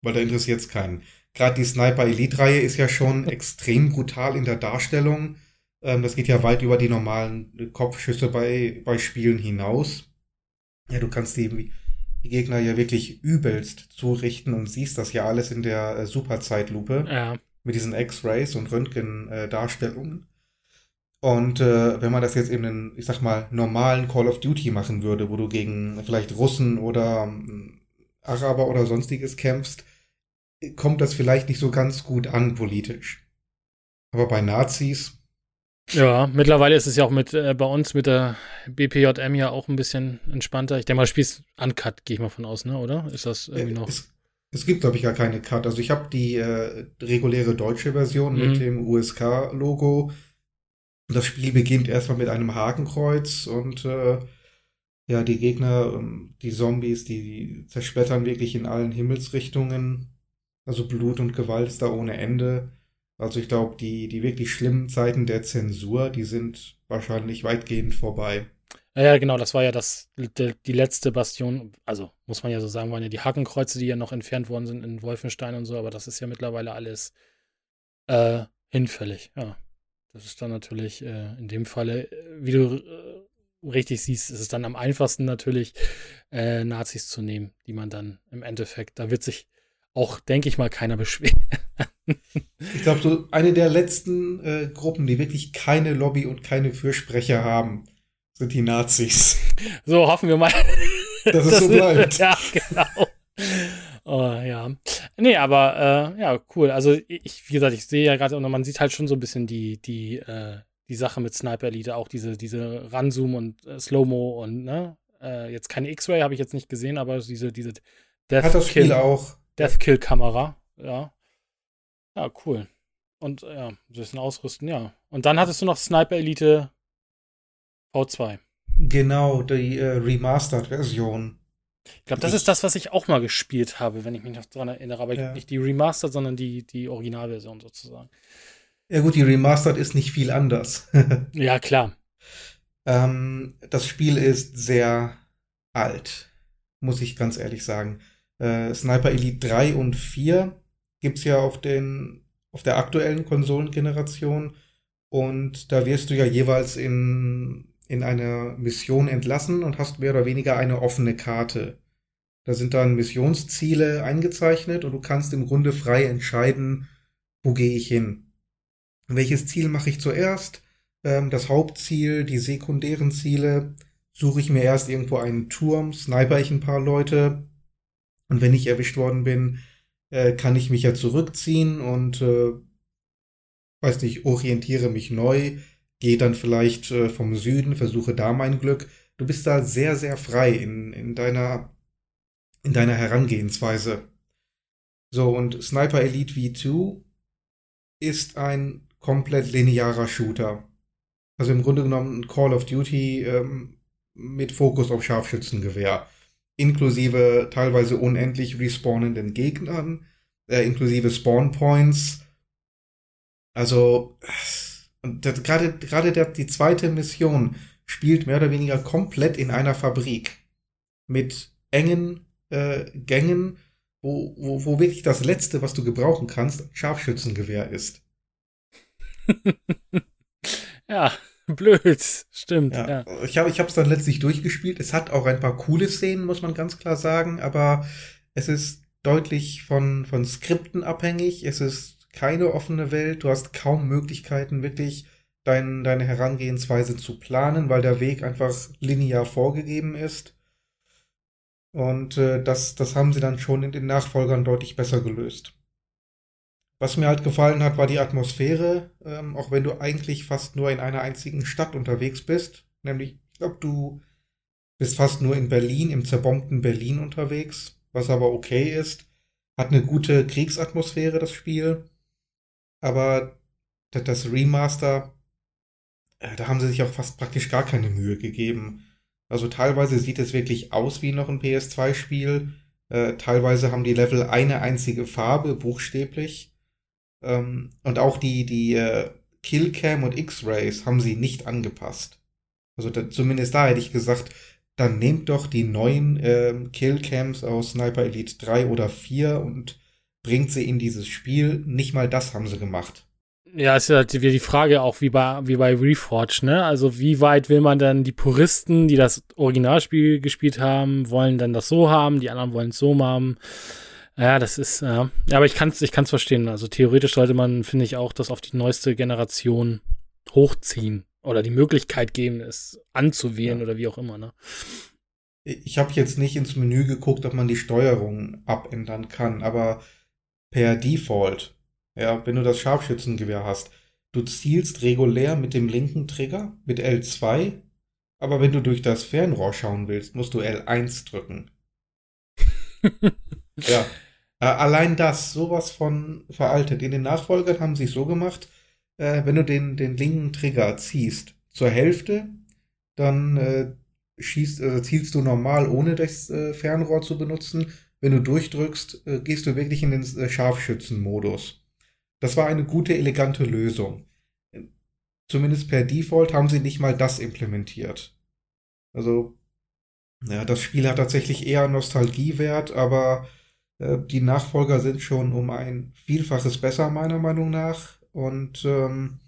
Weil da interessiert es keinen. Gerade die Sniper Elite-Reihe ist ja schon extrem brutal in der Darstellung. Ähm, das geht ja weit über die normalen Kopfschüsse bei, bei Spielen hinaus. Ja, du kannst die, die Gegner ja wirklich übelst zurichten und siehst das ja alles in der äh, Superzeitlupe. Ja. Mit diesen X-Rays und Röntgen-Darstellungen. Und äh, wenn man das jetzt eben in, ich sag mal, normalen Call of Duty machen würde, wo du gegen vielleicht Russen oder ähm, Araber oder sonstiges kämpfst, kommt das vielleicht nicht so ganz gut an politisch. Aber bei Nazis. Ja, mittlerweile ist es ja auch mit äh, bei uns mit der BPJM ja auch ein bisschen entspannter. Ich denke mal, spielst Uncut, gehe ich mal von aus, ne? Oder? Ist das irgendwie noch? Es, es gibt, glaube ich, gar keine Cut. Also ich habe die äh, reguläre deutsche Version mhm. mit dem USK-Logo. Das Spiel beginnt erstmal mit einem Hakenkreuz und äh, ja, die Gegner, ähm, die Zombies, die, die zersplittern wirklich in allen Himmelsrichtungen. Also Blut und Gewalt ist da ohne Ende. Also ich glaube, die, die wirklich schlimmen Zeiten der Zensur, die sind wahrscheinlich weitgehend vorbei. Ja, genau, das war ja das, die, letzte Bastion, also muss man ja so sagen, waren ja die Hakenkreuze, die ja noch entfernt worden sind in Wolfenstein und so, aber das ist ja mittlerweile alles äh, hinfällig, ja. Das ist dann natürlich äh, in dem Falle, äh, wie du äh, richtig siehst, ist es dann am einfachsten natürlich, äh, Nazis zu nehmen, die man dann im Endeffekt, da wird sich auch, denke ich mal, keiner beschweren. ich glaube, so eine der letzten äh, Gruppen, die wirklich keine Lobby und keine Fürsprecher haben, sind die Nazis. So hoffen wir mal. dass es so bleibt. Ja, genau. Oh, ja. Nee, aber äh, ja, cool. Also ich, wie gesagt, ich sehe ja gerade, und man sieht halt schon so ein bisschen die, die, äh, die Sache mit Sniper Elite, auch diese, diese Ranzoom und äh, Slow-Mo und, ne? Äh, jetzt keine X-Ray habe ich jetzt nicht gesehen, aber diese, diese Death Hat das Spiel auch. Death-Kill-Kamera, ja. Ja, cool. Und ja, ein bisschen ausrüsten, ja. Und dann hattest du noch Sniper Elite V2. Genau, die äh, Remastered-Version. Ich glaube, das ich, ist das, was ich auch mal gespielt habe, wenn ich mich noch daran erinnere. Aber ja. nicht die Remastered, sondern die, die Originalversion sozusagen. Ja, gut, die Remastered ist nicht viel anders. ja, klar. Ähm, das Spiel ist sehr alt, muss ich ganz ehrlich sagen. Äh, Sniper Elite 3 und 4 gibt es ja auf, den, auf der aktuellen Konsolengeneration. Und da wirst du ja jeweils in, in eine Mission entlassen und hast mehr oder weniger eine offene Karte. Da sind dann Missionsziele eingezeichnet und du kannst im Grunde frei entscheiden, wo gehe ich hin. Welches Ziel mache ich zuerst? Ähm, das Hauptziel, die sekundären Ziele. Suche ich mir erst irgendwo einen Turm, sniper ich ein paar Leute, und wenn ich erwischt worden bin, äh, kann ich mich ja zurückziehen und äh, weiß nicht, orientiere mich neu, gehe dann vielleicht äh, vom Süden, versuche da mein Glück. Du bist da sehr, sehr frei in, in deiner, in deiner Herangehensweise. So, und Sniper Elite V2 ist ein komplett linearer Shooter. Also im Grunde genommen Call of Duty ähm, mit Fokus auf Scharfschützengewehr. Inklusive teilweise unendlich respawnenden Gegnern, äh, inklusive Spawn Points. Also, gerade gerade die zweite Mission spielt mehr oder weniger komplett in einer Fabrik. Mit engen äh, Gängen, wo, wo, wo wirklich das Letzte, was du gebrauchen kannst, Scharfschützengewehr ist. ja, blöd, stimmt. Ja. ja. Ich habe es dann letztlich durchgespielt. Es hat auch ein paar coole Szenen, muss man ganz klar sagen, aber es ist deutlich von, von Skripten abhängig. Es ist keine offene Welt. Du hast kaum Möglichkeiten, wirklich dein, deine Herangehensweise zu planen, weil der Weg einfach linear vorgegeben ist. Und äh, das, das haben sie dann schon in den Nachfolgern deutlich besser gelöst. Was mir halt gefallen hat, war die Atmosphäre, ähm, auch wenn du eigentlich fast nur in einer einzigen Stadt unterwegs bist. Nämlich, ich glaube, du bist fast nur in Berlin, im zerbombten Berlin unterwegs, was aber okay ist. Hat eine gute Kriegsatmosphäre, das Spiel. Aber das Remaster, äh, da haben sie sich auch fast praktisch gar keine Mühe gegeben. Also teilweise sieht es wirklich aus wie noch ein PS2-Spiel. Äh, teilweise haben die Level eine einzige Farbe, buchstäblich. Ähm, und auch die, die äh, Killcam und X-Rays haben sie nicht angepasst. Also da, zumindest da hätte ich gesagt, dann nehmt doch die neuen äh, Killcams aus Sniper Elite 3 oder 4 und bringt sie in dieses Spiel. Nicht mal das haben sie gemacht. Ja, ist ja wieder die Frage auch wie bei, wie bei Reforge, ne? Also wie weit will man dann die Puristen, die das Originalspiel gespielt haben, wollen dann das so haben, die anderen wollen es so haben. Ja, das ist, ja. ja aber ich kann es ich kann's verstehen. Also theoretisch sollte man, finde ich, auch das auf die neueste Generation hochziehen oder die Möglichkeit geben, es anzuwählen ja. oder wie auch immer, ne? Ich habe jetzt nicht ins Menü geguckt, ob man die Steuerung abändern kann, aber per Default, ja, wenn du das Scharfschützengewehr hast, du zielst regulär mit dem linken Trigger, mit L2, aber wenn du durch das Fernrohr schauen willst, musst du L1 drücken. ja. Äh, allein das, sowas von veraltet. In den Nachfolgern haben sie es so gemacht, äh, wenn du den, den linken Trigger ziehst zur Hälfte, dann äh, schießt, äh, zielst du normal, ohne das äh, Fernrohr zu benutzen. Wenn du durchdrückst, äh, gehst du wirklich in den Scharfschützenmodus. Das war eine gute, elegante Lösung. Zumindest per Default haben sie nicht mal das implementiert. Also, ja, das Spiel hat tatsächlich eher Nostalgiewert, aber die Nachfolger sind schon um ein Vielfaches besser, meiner Meinung nach. Und ähm,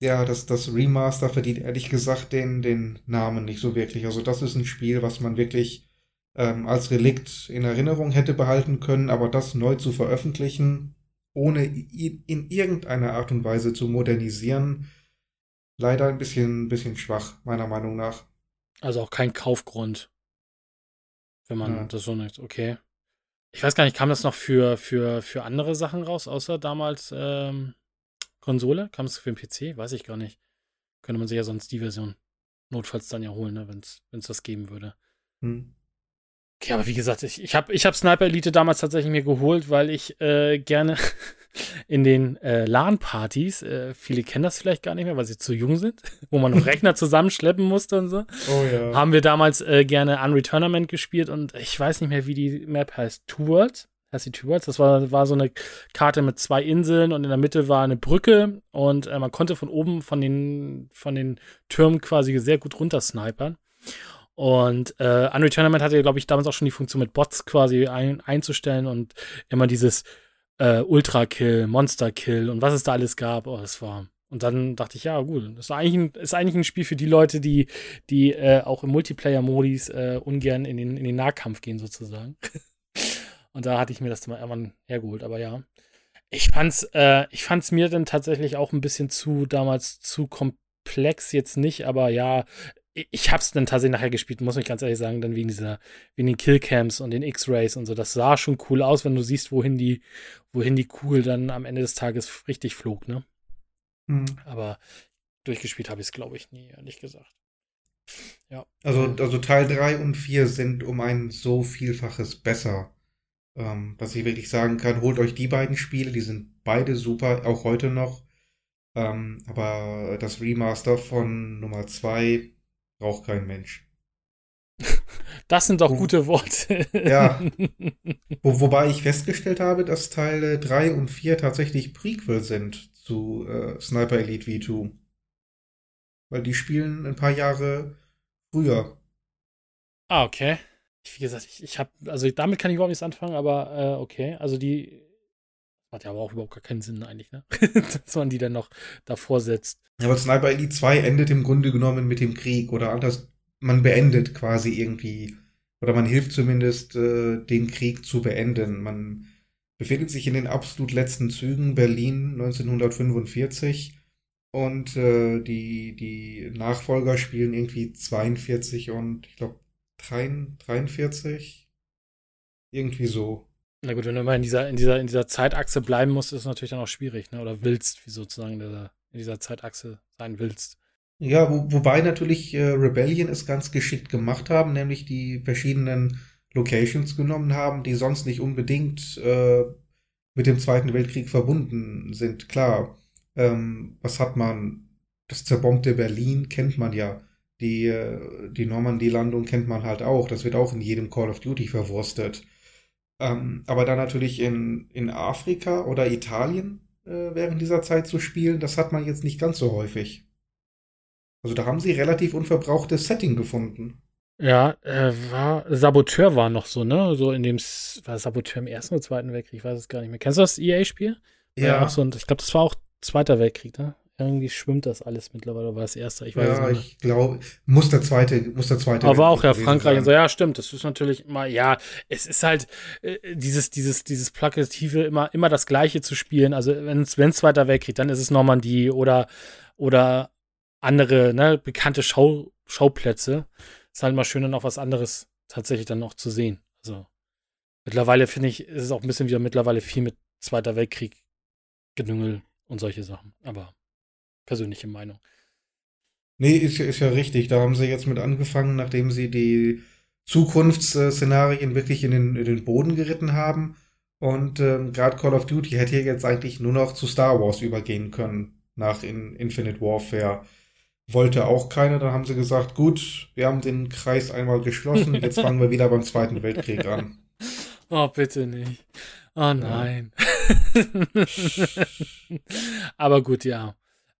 ja, das, das Remaster verdient ehrlich gesagt den, den Namen nicht so wirklich. Also das ist ein Spiel, was man wirklich ähm, als Relikt in Erinnerung hätte behalten können, aber das neu zu veröffentlichen, ohne in irgendeiner Art und Weise zu modernisieren, leider ein bisschen, bisschen schwach, meiner Meinung nach. Also auch kein Kaufgrund. Wenn man ja. das so nicht, okay. Ich weiß gar nicht, kam das noch für, für, für andere Sachen raus, außer damals ähm, Konsole? Kam es für den PC? Weiß ich gar nicht. Könnte man sich ja sonst die Version notfalls dann ja holen, ne, wenn es das geben würde. Hm. Okay, aber wie gesagt, ich, ich habe ich hab Sniper Elite damals tatsächlich mir geholt, weil ich äh, gerne in den äh, LAN-Partys, äh, viele kennen das vielleicht gar nicht mehr, weil sie zu jung sind, wo man noch Rechner zusammenschleppen musste und so, oh, ja. haben wir damals äh, gerne Unreturnament gespielt und ich weiß nicht mehr, wie die Map heißt. Two Worlds? Heißt die Two Worlds? Das war, war so eine Karte mit zwei Inseln und in der Mitte war eine Brücke und äh, man konnte von oben von den, von den Türmen quasi sehr gut runtersnipern. Und äh, Unreal Tournament hatte, glaube ich, damals auch schon die Funktion mit Bots quasi ein, einzustellen und immer dieses äh, Ultra-Kill, Monster-Kill und was es da alles gab. Oh, das war. Und dann dachte ich, ja, gut, das ist eigentlich ein, ist eigentlich ein Spiel für die Leute, die, die äh, auch im Multiplayer-Modis äh, ungern in den, in den Nahkampf gehen, sozusagen. und da hatte ich mir das mal irgendwann hergeholt, aber ja. Ich fand's, äh, ich fand's mir dann tatsächlich auch ein bisschen zu, damals zu komplex, jetzt nicht, aber ja, ich hab's dann tatsächlich nachher gespielt, muss ich ganz ehrlich sagen, dann wegen dieser, wegen den Killcams und den X-Rays und so. Das sah schon cool aus, wenn du siehst, wohin die, wohin die Kugel dann am Ende des Tages richtig flog, ne? Mhm. Aber durchgespielt habe ich es, glaube ich, nie, ehrlich gesagt. Ja. Also, also Teil 3 und 4 sind um ein so Vielfaches besser. Ähm, was ich wirklich sagen kann, holt euch die beiden Spiele, die sind beide super, auch heute noch. Ähm, aber das Remaster von Nummer 2 braucht kein Mensch. Das sind doch Wo, gute Worte. Ja. Wo, wobei ich festgestellt habe, dass Teile 3 und 4 tatsächlich Prequel sind zu äh, Sniper Elite V2. Weil die spielen ein paar Jahre früher. Ah, okay. Wie gesagt, ich, ich habe, also damit kann ich überhaupt nichts anfangen, aber äh, okay. Also die hat ja aber auch überhaupt gar keinen Sinn eigentlich, ne? Dass man die dann noch davor setzt. Ja, aber Sniper Elite 2 endet im Grunde genommen mit dem Krieg oder anders, man beendet quasi irgendwie, oder man hilft zumindest, äh, den Krieg zu beenden. Man befindet sich in den absolut letzten Zügen Berlin 1945 und äh, die, die Nachfolger spielen irgendwie 42 und ich glaube 43. Irgendwie so. Na gut, wenn du mal in dieser, in dieser, in dieser Zeitachse bleiben musst, ist es natürlich dann auch schwierig, ne? Oder willst, wie sozusagen in dieser, in dieser Zeitachse sein willst. Ja, wo, wobei natürlich äh, Rebellion es ganz geschickt gemacht haben, nämlich die verschiedenen Locations genommen haben, die sonst nicht unbedingt äh, mit dem Zweiten Weltkrieg verbunden sind. Klar, ähm, was hat man? Das zerbombte Berlin kennt man ja. Die, äh, die Normandie-Landung kennt man halt auch. Das wird auch in jedem Call of Duty verwurstet. Ähm, aber dann natürlich in, in Afrika oder Italien äh, während dieser Zeit zu spielen, das hat man jetzt nicht ganz so häufig. Also da haben sie relativ unverbrauchtes Setting gefunden. Ja, äh, war Saboteur war noch so, ne? So in dem war Saboteur im Ersten oder Zweiten Weltkrieg, ich weiß es gar nicht mehr. Kennst du das EA-Spiel? Ja. So, und ich glaube, das war auch Zweiter Weltkrieg, ne? Irgendwie schwimmt das alles mittlerweile, war das erste. Ich weiß ja, ich glaube, muss der zweite, muss der zweite. Aber auch ja Frankreich und so, ja, stimmt. Das ist natürlich immer, ja, es ist halt äh, dieses, dieses, dieses Plakative, immer, immer das Gleiche zu spielen. Also, wenn es Zweiter Weltkrieg, dann ist es Normandie oder, oder andere, ne, bekannte Schau, Schauplätze. Ist halt mal schön, dann auch was anderes tatsächlich dann noch zu sehen. Also, mittlerweile finde ich, ist es auch ein bisschen wieder mittlerweile viel mit Zweiter Weltkrieg Gedüngel und solche Sachen. Aber persönliche Meinung. Nee, ist, ist ja richtig. Da haben sie jetzt mit angefangen, nachdem sie die Zukunftsszenarien wirklich in den, in den Boden geritten haben. Und ähm, gerade Call of Duty hätte jetzt eigentlich nur noch zu Star Wars übergehen können nach in Infinite Warfare. Wollte auch keiner, dann haben sie gesagt, gut, wir haben den Kreis einmal geschlossen, jetzt fangen wir wieder beim Zweiten Weltkrieg an. Oh, bitte nicht. Oh nein. Ja. Aber gut, ja.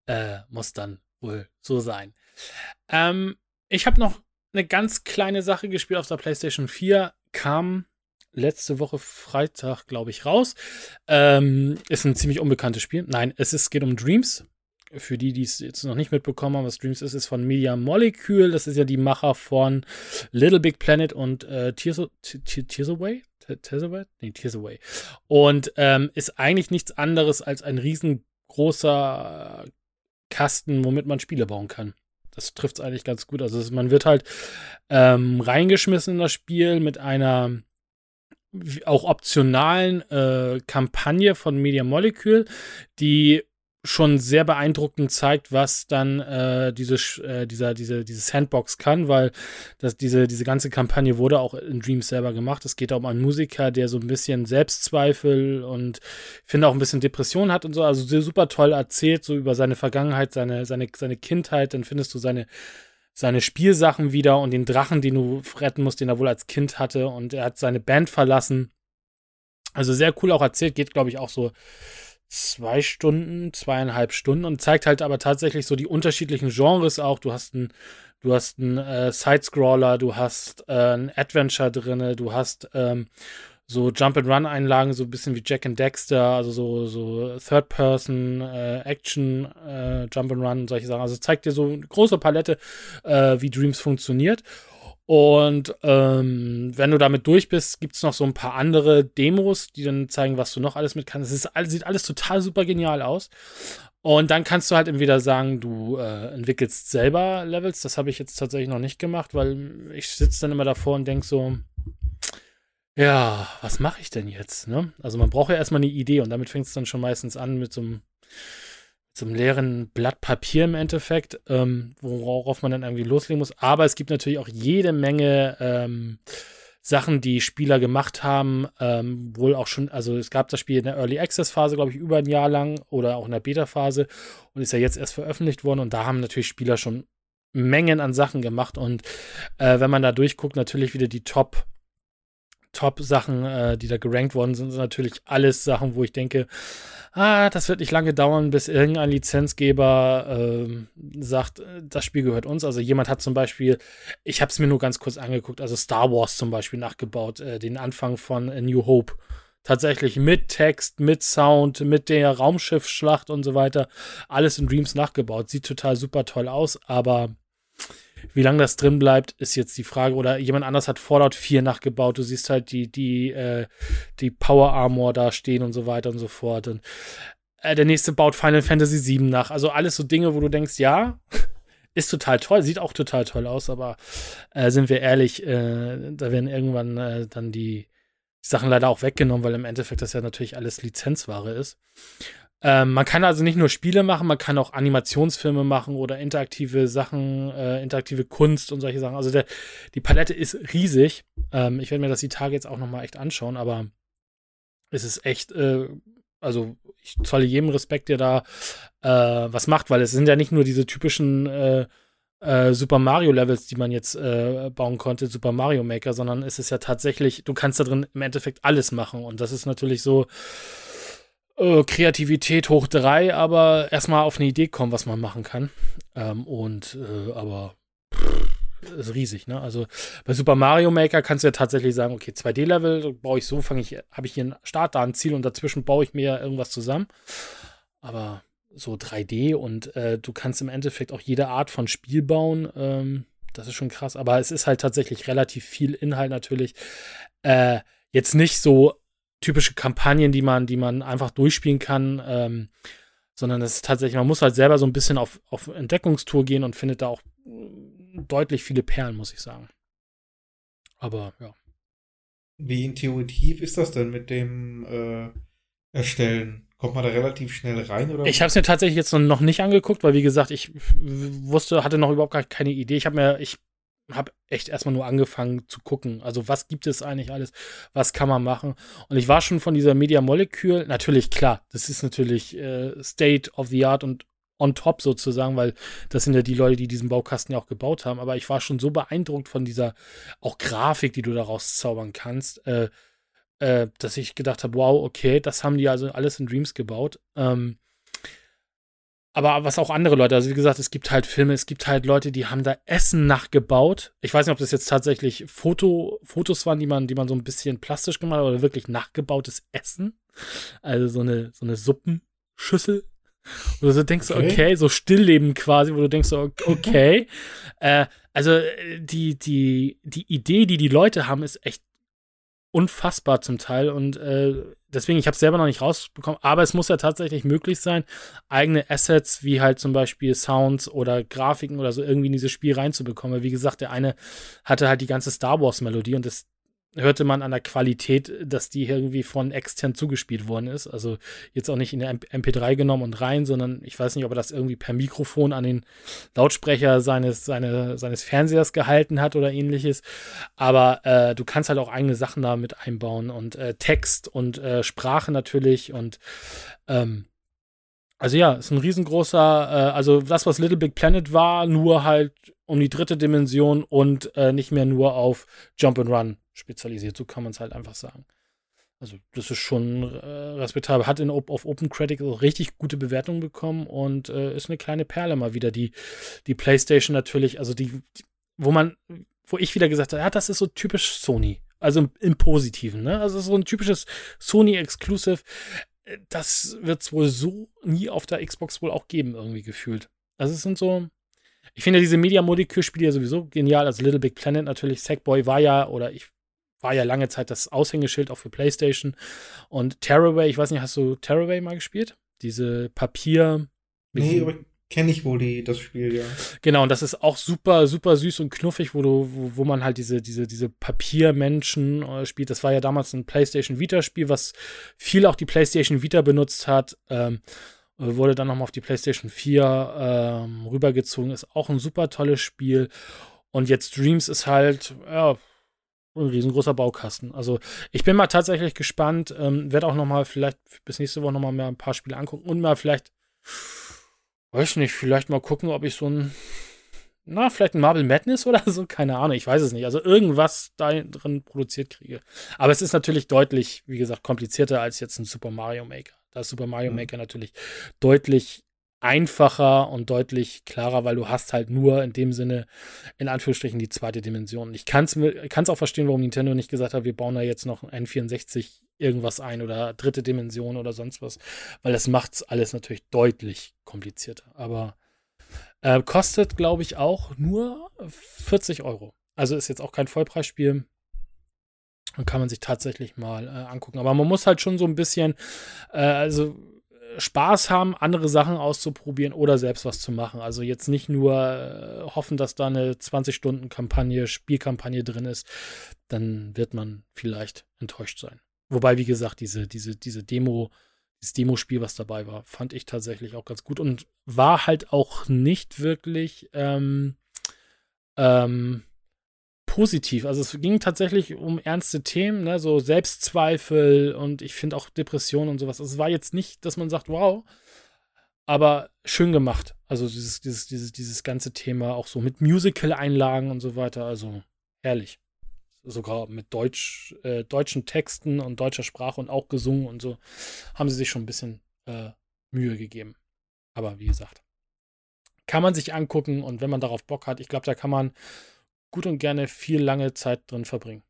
Äh, muss dann wohl so sein. Ähm, ich habe noch eine ganz kleine Sache gespielt auf der PlayStation 4. Kam letzte Woche Freitag, glaube ich, raus. Ähm, ist ein ziemlich unbekanntes Spiel. Nein, es ist, geht um Dreams. Für die, die es jetzt noch nicht mitbekommen haben, was Dreams ist, ist von Media Molecule. Das ist ja die Macher von Little Big Planet und äh, Tears, Away. Tears Away? Nee, Tears Away. Und ähm, ist eigentlich nichts anderes als ein riesengroßer Kasten, womit man Spiele bauen kann. Das trifft es eigentlich ganz gut. Also man wird halt ähm, reingeschmissen in das Spiel mit einer auch optionalen äh, Kampagne von Media Molecule, die schon sehr beeindruckend zeigt, was dann äh, diese, äh, dieser, diese, diese Sandbox kann, weil das, diese, diese ganze Kampagne wurde auch in Dreams selber gemacht. Es geht auch um einen Musiker, der so ein bisschen Selbstzweifel und finde auch ein bisschen Depression hat und so. Also super toll erzählt, so über seine Vergangenheit, seine, seine, seine Kindheit. Dann findest du seine, seine Spielsachen wieder und den Drachen, den du retten musst, den er wohl als Kind hatte. Und er hat seine Band verlassen. Also sehr cool auch erzählt, geht, glaube ich, auch so zwei Stunden, zweieinhalb Stunden und zeigt halt aber tatsächlich so die unterschiedlichen Genres auch. Du hast einen, du hast einen äh, Sidescroller, du hast äh, ein Adventure drinne, du hast ähm, so Jump-and-Run-Einlagen, so ein bisschen wie Jack and Dexter, also so, so Third-Person, äh, Action, äh, Jump-and-Run und solche Sachen. Also zeigt dir so eine große Palette, äh, wie Dreams funktioniert. Und ähm, wenn du damit durch bist, gibt es noch so ein paar andere Demos, die dann zeigen, was du noch alles mit kannst. Es ist, sieht alles total super genial aus. Und dann kannst du halt entweder sagen, du äh, entwickelst selber Levels. Das habe ich jetzt tatsächlich noch nicht gemacht, weil ich sitze dann immer davor und denke so, ja, was mache ich denn jetzt? Ne? Also man braucht ja erstmal eine Idee und damit fängt es dann schon meistens an mit so einem, einem leeren Blatt Papier im Endeffekt, ähm, worauf man dann irgendwie loslegen muss. Aber es gibt natürlich auch jede Menge ähm, Sachen, die Spieler gemacht haben, ähm, wohl auch schon, also es gab das Spiel in der Early Access Phase, glaube ich, über ein Jahr lang oder auch in der Beta Phase und ist ja jetzt erst veröffentlicht worden und da haben natürlich Spieler schon Mengen an Sachen gemacht und äh, wenn man da durchguckt, natürlich wieder die Top Top-Sachen, äh, die da gerankt worden sind, sind natürlich alles Sachen, wo ich denke, ah, das wird nicht lange dauern, bis irgendein Lizenzgeber ähm, äh, sagt, das Spiel gehört uns. Also jemand hat zum Beispiel, ich habe es mir nur ganz kurz angeguckt, also Star Wars zum Beispiel nachgebaut, äh, den Anfang von A New Hope. Tatsächlich mit Text, mit Sound, mit der Raumschiffschlacht und so weiter. Alles in Dreams nachgebaut. Sieht total super toll aus, aber wie lange das drin bleibt, ist jetzt die Frage. Oder jemand anders hat Fallout 4 nachgebaut. Du siehst halt die, die, äh, die Power Armor da stehen und so weiter und so fort. Und äh, der nächste baut Final Fantasy 7 nach. Also alles so Dinge, wo du denkst, ja, ist total toll, sieht auch total toll aus, aber äh, sind wir ehrlich, äh, da werden irgendwann äh, dann die Sachen leider auch weggenommen, weil im Endeffekt das ja natürlich alles Lizenzware ist. Ähm, man kann also nicht nur Spiele machen, man kann auch Animationsfilme machen oder interaktive Sachen, äh, interaktive Kunst und solche Sachen. Also der, die Palette ist riesig. Ähm, ich werde mir das die Tage jetzt auch noch mal echt anschauen, aber es ist echt, äh, also ich zolle jedem Respekt, der da äh, was macht, weil es sind ja nicht nur diese typischen äh, äh, Super Mario Levels, die man jetzt äh, bauen konnte, Super Mario Maker, sondern es ist ja tatsächlich, du kannst da drin im Endeffekt alles machen und das ist natürlich so, äh, Kreativität hoch drei, aber erstmal auf eine Idee kommen, was man machen kann. Ähm, und äh, aber ist riesig, ne? Also bei Super Mario Maker kannst du ja tatsächlich sagen, okay, 2D-Level baue ich so, fange ich, habe ich hier einen Start, da ein Ziel und dazwischen baue ich mir irgendwas zusammen. Aber so 3D und äh, du kannst im Endeffekt auch jede Art von Spiel bauen. Ähm, das ist schon krass, aber es ist halt tatsächlich relativ viel Inhalt natürlich. Äh, jetzt nicht so typische Kampagnen, die man, die man einfach durchspielen kann, ähm, sondern es ist tatsächlich, man muss halt selber so ein bisschen auf, auf Entdeckungstour gehen und findet da auch deutlich viele Perlen, muss ich sagen. Aber ja. Wie intuitiv ist das denn mit dem äh, Erstellen? Kommt man da relativ schnell rein? Oder? Ich habe es mir tatsächlich jetzt noch nicht angeguckt, weil wie gesagt, ich wusste, hatte noch überhaupt gar keine Idee. Ich habe mir, ich habe echt erstmal nur angefangen zu gucken. Also, was gibt es eigentlich alles? Was kann man machen? Und ich war schon von dieser Media Molecule, natürlich klar, das ist natürlich äh, State of the Art und on top sozusagen, weil das sind ja die Leute, die diesen Baukasten ja auch gebaut haben. Aber ich war schon so beeindruckt von dieser auch Grafik, die du daraus zaubern kannst, äh, äh, dass ich gedacht habe, wow, okay, das haben die also alles in Dreams gebaut. Ähm, aber was auch andere Leute, also wie gesagt, es gibt halt Filme, es gibt halt Leute, die haben da Essen nachgebaut. Ich weiß nicht, ob das jetzt tatsächlich Foto, Fotos waren, die man, die man so ein bisschen plastisch gemacht hat oder wirklich nachgebautes Essen. Also so eine, so eine Suppenschüssel. Wo du so denkst, okay, okay so Stillleben quasi, wo du denkst, okay. äh, also die, die, die Idee, die die Leute haben, ist echt unfassbar zum Teil und äh, deswegen, ich habe es selber noch nicht rausbekommen, aber es muss ja tatsächlich möglich sein, eigene Assets wie halt zum Beispiel Sounds oder Grafiken oder so irgendwie in dieses Spiel reinzubekommen. Weil wie gesagt, der eine hatte halt die ganze Star Wars Melodie und das hörte man an der Qualität, dass die irgendwie von extern zugespielt worden ist. Also jetzt auch nicht in der MP3 genommen und rein, sondern ich weiß nicht, ob er das irgendwie per Mikrofon an den Lautsprecher seines, seine, seines Fernsehers gehalten hat oder ähnliches. Aber äh, du kannst halt auch eigene Sachen da mit einbauen und äh, Text und äh, Sprache natürlich und ähm, also ja, ist ein riesengroßer, äh, also das, was Little Big Planet war, nur halt um die dritte Dimension und äh, nicht mehr nur auf Jump and Run spezialisiert. So kann man es halt einfach sagen. Also, das ist schon äh, respektabel. Hat in, auf Open Critic auch richtig gute Bewertungen bekommen und äh, ist eine kleine Perle mal wieder. Die, die PlayStation natürlich, also die, die, wo man, wo ich wieder gesagt habe, ja, das ist so typisch Sony. Also im, im Positiven, ne? Also so ein typisches Sony-Exclusive. Äh, das wird es wohl so nie auf der Xbox wohl auch geben, irgendwie gefühlt. Also es sind so, ich finde diese Media Molecule-Spiele ja sowieso genial. Also Little Big Planet natürlich. Sackboy war ja, oder ich war ja lange Zeit das Aushängeschild auch für PlayStation. Und Terraway, ich weiß nicht, hast du Terraway mal gespielt? Diese Papier, Nee, aber kenne ich wohl die, das Spiel, ja. Genau, und das ist auch super, super süß und knuffig, wo du, wo, wo man halt diese, diese, diese Papiermenschen äh, spielt. Das war ja damals ein PlayStation Vita-Spiel, was viel auch die PlayStation Vita benutzt hat. Ähm, wurde dann nochmal auf die PlayStation 4 ähm, rübergezogen. Ist auch ein super tolles Spiel. Und jetzt Dreams ist halt, ja, ein riesengroßer Baukasten. Also ich bin mal tatsächlich gespannt. Ähm, Werde auch nochmal vielleicht bis nächste Woche nochmal mehr ein paar Spiele angucken und mal vielleicht weiß nicht, vielleicht mal gucken, ob ich so ein, na, vielleicht ein Marble Madness oder so, keine Ahnung, ich weiß es nicht. Also irgendwas da drin produziert kriege. Aber es ist natürlich deutlich, wie gesagt, komplizierter als jetzt ein Super Mario Maker. Da ist Super Mario mhm. Maker natürlich deutlich einfacher und deutlich klarer, weil du hast halt nur in dem Sinne, in Anführungsstrichen, die zweite Dimension. Ich kann es auch verstehen, warum Nintendo nicht gesagt hat, wir bauen da jetzt noch ein N64 irgendwas ein oder dritte Dimension oder sonst was, weil das macht es alles natürlich deutlich komplizierter. Aber äh, kostet, glaube ich, auch nur 40 Euro. Also ist jetzt auch kein Vollpreisspiel. Und kann man sich tatsächlich mal äh, angucken. Aber man muss halt schon so ein bisschen, äh, also Spaß haben, andere Sachen auszuprobieren oder selbst was zu machen. Also jetzt nicht nur äh, hoffen, dass da eine 20-Stunden-Kampagne, Spielkampagne drin ist, dann wird man vielleicht enttäuscht sein. Wobei, wie gesagt, diese, diese, diese Demo, dieses Demospiel, was dabei war, fand ich tatsächlich auch ganz gut und war halt auch nicht wirklich ähm, ähm, positiv. Also es ging tatsächlich um ernste Themen, ne? so Selbstzweifel und ich finde auch Depressionen und sowas. Also es war jetzt nicht, dass man sagt, wow, aber schön gemacht. Also dieses, dieses, dieses, dieses ganze Thema auch so mit Musical-Einlagen und so weiter. Also herrlich. Sogar mit Deutsch, äh, deutschen Texten und deutscher Sprache und auch gesungen und so haben sie sich schon ein bisschen äh, Mühe gegeben. Aber wie gesagt, kann man sich angucken und wenn man darauf Bock hat, ich glaube, da kann man gut und gerne viel lange Zeit drin verbringen.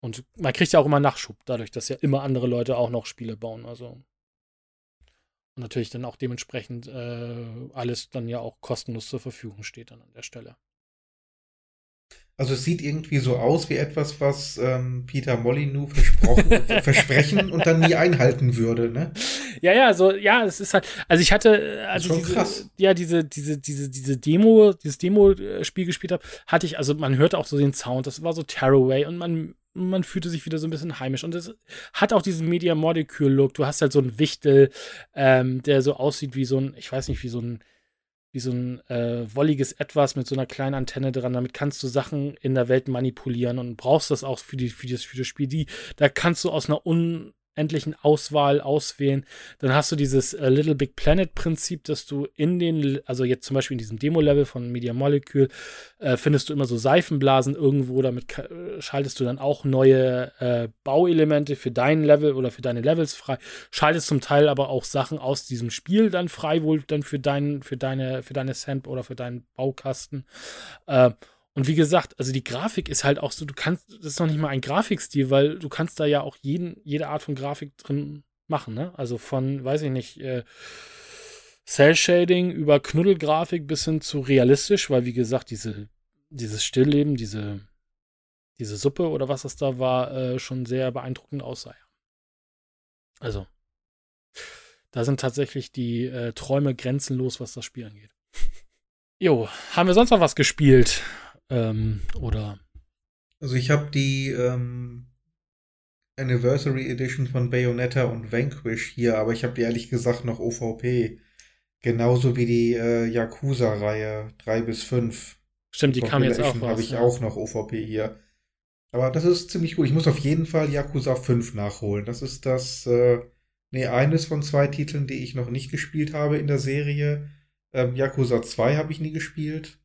Und man kriegt ja auch immer Nachschub, dadurch, dass ja immer andere Leute auch noch Spiele bauen. Also und natürlich dann auch dementsprechend äh, alles dann ja auch kostenlos zur Verfügung steht dann an der Stelle. Also es sieht irgendwie so aus wie etwas, was ähm, Peter Molyneux versprochen, versprechen und dann nie einhalten würde, ne? Ja, ja, so, ja, es ist halt, also ich hatte, also schon diese, krass. ja, diese, diese, diese, diese Demo, dieses Demo-Spiel gespielt habe, hatte ich, also man hörte auch so den Sound, das war so Tearaway und man, man fühlte sich wieder so ein bisschen heimisch. Und es hat auch diesen Media Molecule-Look. Du hast halt so einen Wichtel, ähm, der so aussieht wie so ein, ich weiß nicht, wie so ein wie so ein äh, wolliges Etwas mit so einer kleinen Antenne dran. Damit kannst du Sachen in der Welt manipulieren und brauchst das auch für, die, für, das, für das Spiel. Die, da kannst du aus einer un, endlichen Auswahl auswählen. Dann hast du dieses äh, Little Big Planet Prinzip, dass du in den, also jetzt zum Beispiel in diesem Demo-Level von Media Molecule, äh, findest du immer so Seifenblasen irgendwo, damit äh, schaltest du dann auch neue äh, Bauelemente für dein Level oder für deine Levels frei. Schaltest zum Teil aber auch Sachen aus diesem Spiel dann frei, wohl dann für dein, für deine, für deine Sand oder für deinen Baukasten. Und wie gesagt, also die Grafik ist halt auch so, du kannst, das ist noch nicht mal ein Grafikstil, weil du kannst da ja auch jeden, jede Art von Grafik drin machen, ne? Also von, weiß ich nicht, äh, Cell-Shading über Knuddelgrafik bis hin zu realistisch, weil wie gesagt, diese, dieses Stillleben, diese, diese Suppe oder was das da war, äh, schon sehr beeindruckend aussah. Also, da sind tatsächlich die äh, Träume grenzenlos, was das Spiel angeht. Jo, haben wir sonst noch was gespielt? Ähm, oder. Also ich habe die ähm, Anniversary Edition von Bayonetta und Vanquish hier, aber ich habe die ehrlich gesagt noch OVP. Genauso wie die äh, Yakuza-Reihe 3 bis 5. Stimmt, die kam jetzt auch raus. habe ich ja. auch noch OVP hier. Aber das ist ziemlich gut. Ich muss auf jeden Fall Yakuza 5 nachholen. Das ist das, äh, nee, eines von zwei Titeln, die ich noch nicht gespielt habe in der Serie. Ähm, Yakuza 2 habe ich nie gespielt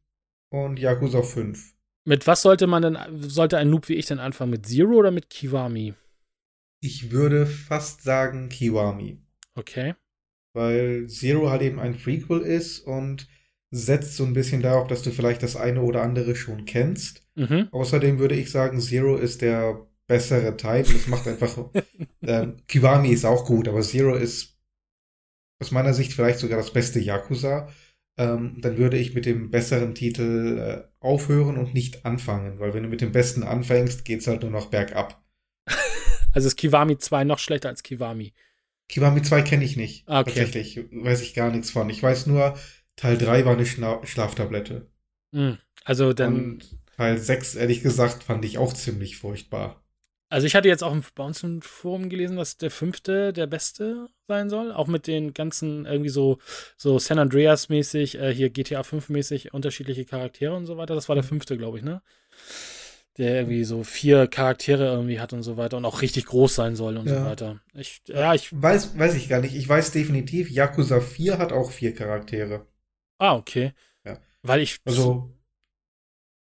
und Yakuza 5. Mit was sollte man denn, sollte ein Noob wie ich denn anfangen? Mit Zero oder mit Kiwami? Ich würde fast sagen Kiwami. Okay. Weil Zero halt eben ein Prequel ist und setzt so ein bisschen darauf, dass du vielleicht das eine oder andere schon kennst. Mhm. Außerdem würde ich sagen, Zero ist der bessere Teil. Und es macht einfach. äh, Kiwami ist auch gut, aber Zero ist aus meiner Sicht vielleicht sogar das beste Yakuza ähm, dann würde ich mit dem besseren Titel äh, aufhören und nicht anfangen, weil wenn du mit dem besten anfängst, geht es halt nur noch bergab. also ist Kiwami 2 noch schlechter als Kiwami. Kiwami 2 kenne ich nicht. Ah, okay. Tatsächlich weiß ich gar nichts von. Ich weiß nur, Teil 3 war eine Schna Schlaftablette. Hm. Also dann. Und Teil 6, ehrlich gesagt, fand ich auch ziemlich furchtbar. Also ich hatte jetzt auch bei uns im Forum gelesen, dass der fünfte der beste sein soll. Auch mit den ganzen irgendwie so, so San Andreas-mäßig, äh, hier GTA 5-mäßig unterschiedliche Charaktere und so weiter. Das war der Mhm. fünfte, glaube ich, ne? Der irgendwie so vier Charaktere irgendwie hat und so weiter und auch richtig groß sein soll und so Ja. weiter. Ich, ja, ich. Weiß, weiß ich gar nicht. Ich weiß definitiv, Yakuza 4 hat auch vier Charaktere. Ah, okay. Ja. Weil ich. Also,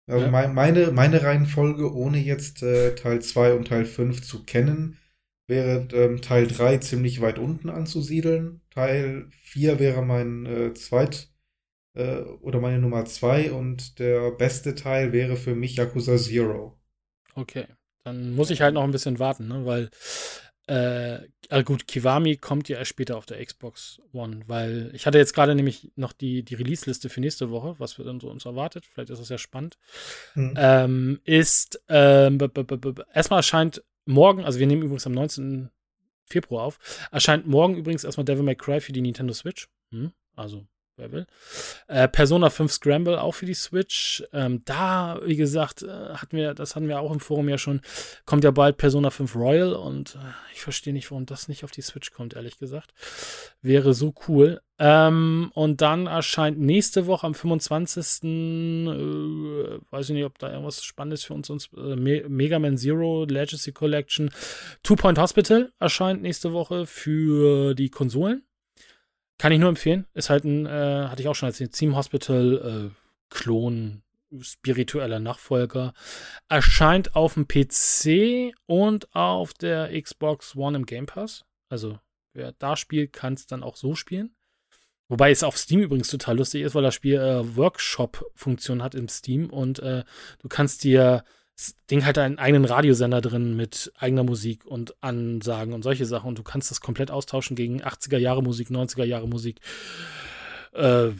also Ja. mein, meine, meine Reihenfolge, ohne jetzt äh, Teil 2 und Teil 5 zu kennen, wäre ähm, Teil 3 ziemlich weit unten anzusiedeln. Teil 4 wäre mein äh, zweit äh, oder meine Nummer 2 und der beste Teil wäre für mich Yakuza Zero. Okay. Dann muss ich halt noch ein bisschen warten, ne? Weil, äh, also gut, Kiwami kommt ja erst später auf der Xbox One, weil ich hatte jetzt gerade nämlich noch die, die Release-Liste für nächste Woche, was wir dann so uns erwartet. Vielleicht ist das ja spannend. Hm. Ähm, ist, ähm, erstmal erscheint morgen, also wir nehmen übrigens am 19. Februar auf, erscheint morgen übrigens erstmal Devil May Cry für die Nintendo Switch. Hm? Also, wer will. Äh, Persona 5 Scramble auch für die Switch. Ähm, da, wie gesagt, äh, hatten wir, das hatten wir auch im Forum ja schon, kommt ja bald Persona 5 Royal und äh, ich verstehe nicht, warum das nicht auf die Switch kommt, ehrlich gesagt. Wäre so cool. Ähm, und dann erscheint nächste Woche am 25. Äh, weiß ich nicht, ob da irgendwas Spannendes für uns uns äh, Me Mega Man Zero Legacy Collection. Two Point Hospital erscheint nächste Woche für die Konsolen. Kann ich nur empfehlen. Ist halt ein, äh, hatte ich auch schon als Team Hospital äh, Klon, spiritueller Nachfolger. Erscheint auf dem PC und auf der Xbox One im Game Pass. Also, wer da spielt, kann es dann auch so spielen. Wobei es auf Steam übrigens total lustig ist, weil das Spiel äh, Workshop-Funktion hat im Steam und äh, du kannst dir das Ding hat einen eigenen Radiosender drin mit eigener Musik und Ansagen und solche Sachen und du kannst das komplett austauschen gegen 80er Jahre Musik, 90er Jahre Musik, äh,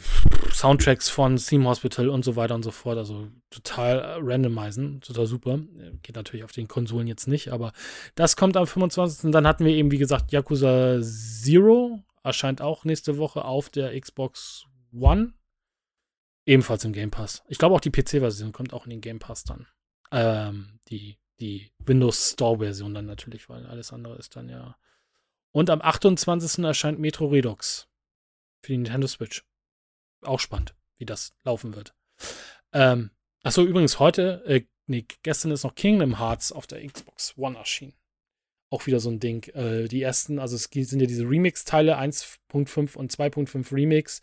Soundtracks von Theme Hospital und so weiter und so fort. Also total äh, randomisen, total super. Geht natürlich auf den Konsolen jetzt nicht, aber das kommt am 25. Dann hatten wir eben, wie gesagt, Yakuza Zero, erscheint auch nächste Woche auf der Xbox One. Ebenfalls im Game Pass. Ich glaube auch die PC-Version kommt auch in den Game Pass dann. Ähm, die, die Windows Store-Version dann natürlich, weil alles andere ist dann ja. Und am 28. erscheint Metro Redux für die Nintendo Switch. Auch spannend, wie das laufen wird. Ähm, achso, übrigens heute, äh, nee, gestern ist noch Kingdom Hearts auf der Xbox One erschienen. Auch wieder so ein Ding. Äh, die ersten, also es sind ja diese Remix-Teile, 1.5 und 2.5 Remix.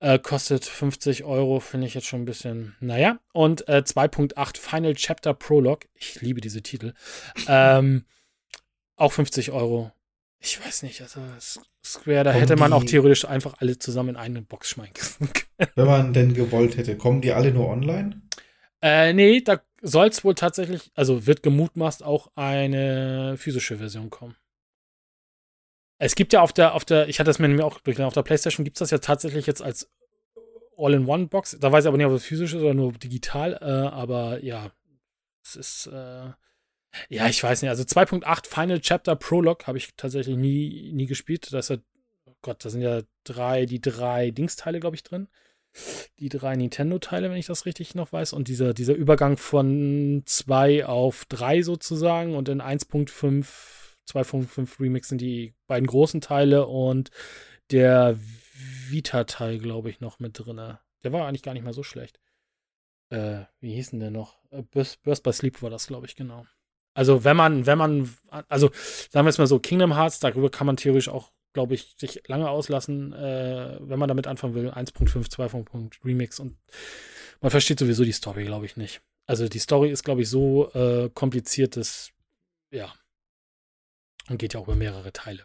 Äh, kostet 50 Euro, finde ich jetzt schon ein bisschen, naja. Und äh, 2.8 Final Chapter Prologue. Ich liebe diese Titel. Ähm, auch 50 Euro. Ich weiß nicht, also Square, da Kommen hätte man auch theoretisch einfach alle zusammen in eine Box schmeißen können. Wenn man denn gewollt hätte, kommen die alle nur online? Äh, nee, da soll es wohl tatsächlich, also wird gemutmaßt auch eine physische Version kommen. Es gibt ja auf der, auf der, ich hatte das mir auch durchgelesen, auf der Playstation gibt es das ja tatsächlich jetzt als All-in-One-Box. Da weiß ich aber nicht, ob es physisch ist oder nur digital, äh, aber ja, es ist, äh, ja, ich weiß nicht, also 2.8 Final Chapter Prologue habe ich tatsächlich nie, nie gespielt. Da ist ja, oh Gott, da sind ja drei, die drei Dingsteile, glaube ich, drin die drei Nintendo-Teile, wenn ich das richtig noch weiß. Und dieser, dieser Übergang von 2 auf 3 sozusagen und in 1.5, 2.5 Remix sind die beiden großen Teile und der Vita-Teil, glaube ich, noch mit drin. Der war eigentlich gar nicht mal so schlecht. Äh, wie hieß denn der noch? Äh, Burst, Burst by Sleep war das, glaube ich, genau. Also, wenn man, wenn man, also sagen wir es mal so, Kingdom Hearts, darüber kann man theoretisch auch glaube ich, sich lange auslassen, äh, wenn man damit anfangen will. 1.5, 2.5 Remix und man versteht sowieso die Story, glaube ich, nicht. Also die Story ist, glaube ich, so äh, kompliziert, dass, ja, und geht ja auch über mehrere Teile.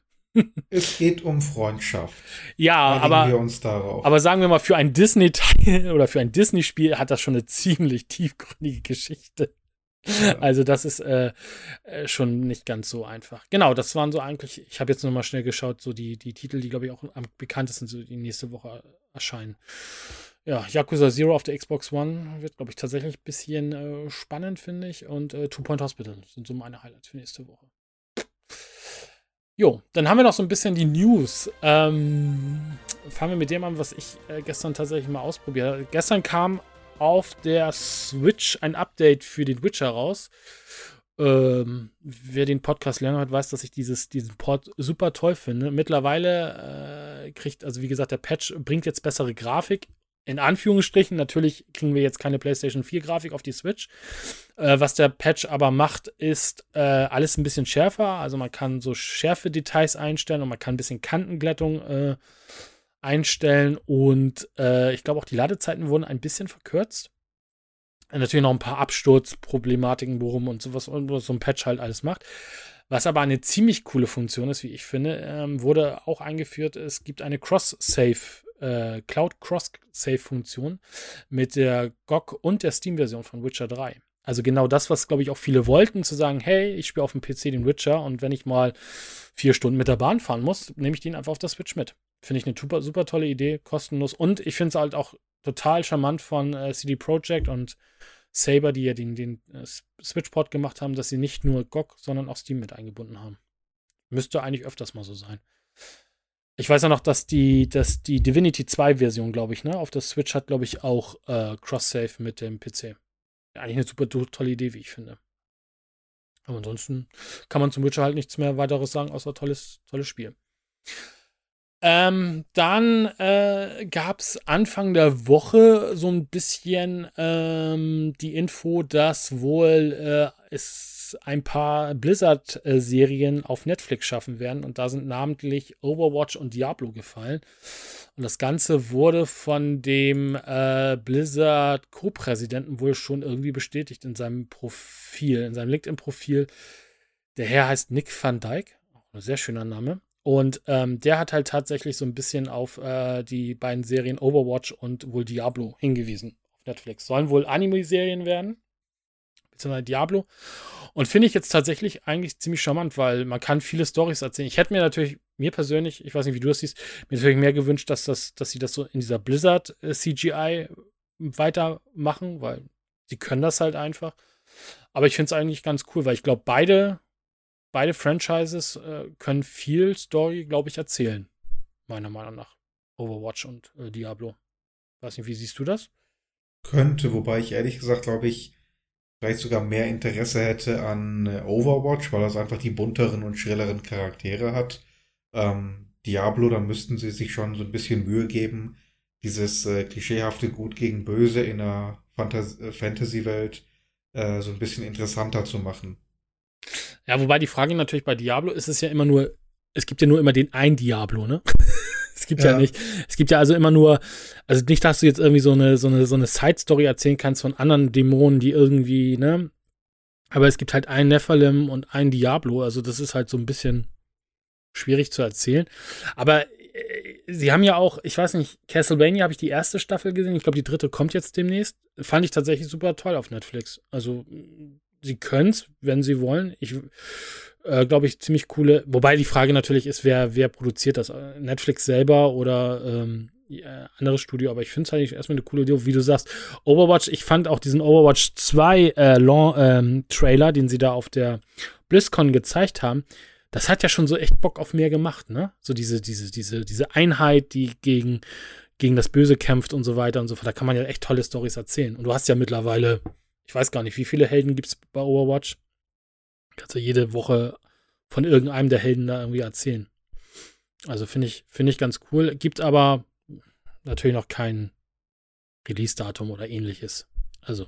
Es geht um Freundschaft. Ja, Einigen aber, aber sagen wir mal, für ein Disney-Teil oder für ein Disney-Spiel hat das schon eine ziemlich tiefgründige Geschichte. Ja. Also das ist äh, äh, schon nicht ganz so einfach. Genau, das waren so eigentlich, ich habe jetzt noch mal schnell geschaut, so die, die Titel, die, glaube ich, auch am bekanntesten so die nächste Woche erscheinen. Ja, Yakuza Zero auf der Xbox One wird, glaube ich, tatsächlich ein bisschen äh, spannend, finde ich. Und äh, Two Point Hospital sind so meine Highlights für nächste Woche. Jo, dann haben wir noch so ein bisschen die News. Ähm, fangen wir mit dem an, was ich äh, gestern tatsächlich mal ausprobiert habe. Gestern kam auf der Switch ein Update für den Witcher raus. Ähm, wer den Podcast länger hat, weiß, dass ich dieses, diesen Port super toll finde. Mittlerweile äh, kriegt, also wie gesagt, der Patch bringt jetzt bessere Grafik in Anführungsstrichen, natürlich kriegen wir jetzt keine PlayStation 4 Grafik auf die Switch. Äh, was der Patch aber macht, ist äh, alles ein bisschen schärfer. Also man kann so Schärfe-Details einstellen und man kann ein bisschen Kantenglättung äh, einstellen. Und äh, ich glaube auch die Ladezeiten wurden ein bisschen verkürzt. natürlich noch ein paar Absturzproblematiken, worum und sowas, was so ein Patch halt alles macht. Was aber eine ziemlich coole Funktion ist, wie ich finde, ähm, wurde auch eingeführt. Es gibt eine Cross-Save äh, Cloud Cross-Save-Funktion mit der GOG und der Steam-Version von Witcher 3. Also genau das, was, glaube ich, auch viele wollten, zu sagen, hey, ich spiele auf dem PC den Witcher und wenn ich mal vier Stunden mit der Bahn fahren muss, nehme ich den einfach auf der Switch mit. Finde ich eine super, super tolle Idee, kostenlos. Und ich finde es halt auch total charmant von äh, CD Projekt und Saber, die ja den, den äh, Switch-Port gemacht haben, dass sie nicht nur GOG, sondern auch Steam mit eingebunden haben. Müsste eigentlich öfters mal so sein. Ich weiß ja noch, dass die, dass die Divinity 2 Version, glaube ich, ne, auf der Switch hat, glaube ich, auch äh, Cross-Save mit dem PC. Eigentlich eine super tolle Idee, wie ich finde. Aber ansonsten kann man zum Witcher halt nichts mehr weiteres sagen, außer tolles, tolles Spiel. Ähm, dann äh, gab es Anfang der Woche so ein bisschen ähm, die Info, dass wohl äh, es ein paar Blizzard-Serien auf Netflix schaffen werden. Und da sind namentlich Overwatch und Diablo gefallen. Und das Ganze wurde von dem äh, Blizzard Co-Präsidenten wohl schon irgendwie bestätigt in seinem Profil, in seinem LinkedIn-Profil. Der Herr heißt Nick van Dyke. Ein sehr schöner Name. Und ähm, der hat halt tatsächlich so ein bisschen auf äh, die beiden Serien Overwatch und wohl Diablo hingewiesen auf Netflix. Sollen wohl Anime-Serien werden beziehungsweise Diablo. Und finde ich jetzt tatsächlich eigentlich ziemlich charmant, weil man kann viele Stories erzählen. Ich hätte mir natürlich, mir persönlich, ich weiß nicht, wie du das siehst, mir natürlich mehr gewünscht, dass, das, dass sie das so in dieser Blizzard äh, weitermachen, weil sie können das halt einfach. Aber ich finde es eigentlich ganz cool, weil ich glaube, beide, beide Franchises äh, können viel Story, glaube ich, erzählen. Meiner Meinung nach. Overwatch und äh, Diablo. Weiß nicht, wie siehst du das? Könnte, wobei ich ehrlich gesagt, glaube ich, vielleicht sogar mehr Interesse hätte an äh, Overwatch, weil das einfach die bunteren und schrilleren Charaktere hat. Ähm, Diablo, da müssten sie sich schon so ein bisschen Mühe geben, dieses äh, klischeehafte Gut gegen Böse in einer Fantas äh, Fantasy-Welt äh, so ein bisschen interessanter zu machen. Ja, wobei die Frage natürlich bei Diablo ist es ja immer nur, es gibt ja nur immer den ein Diablo, ne? Es gibt ja. ja. nicht, es gibt ja also immer nur, also nicht, dass du jetzt irgendwie so eine, so eine, so eine Side-Story erzählen kannst von anderen Dämonen, die irgendwie, ne? Aber es gibt halt einen Nephilim und einen Diablo, also das ist halt so ein bisschen schwierig zu erzählen. Aber äh, sie haben ja auch, ich weiß nicht, Castlevania habe ich die erste Staffel gesehen, ich glaube, die dritte kommt jetzt demnächst. Fand ich tatsächlich super toll auf Netflix. Also, sie können es, wenn sie wollen. Ich äh, glaube ich, ziemlich coole. Wobei die Frage natürlich ist, wer, wer produziert das? Netflix selber oder ähm, äh, anderes Studio, aber ich finde es eigentlich erstmal eine coole Idee, wie du sagst. Overwatch, ich fand auch diesen Overwatch 2 äh, Long, ähm, Trailer, den sie da auf der BlizzCon gezeigt haben, das hat ja schon so echt Bock auf mehr gemacht, ne? So diese, diese, diese, diese Einheit, die gegen, gegen das Böse kämpft und so weiter und so fort. Da kann man ja echt tolle Stories erzählen. Und du hast ja mittlerweile, ich weiß gar nicht, wie viele Helden gibt es bei Overwatch? Kannst du jede Woche von irgendeinem der Helden da irgendwie erzählen. Also finde ich, finde ich ganz cool. Gibt aber natürlich noch kein Release-Datum oder ähnliches. Also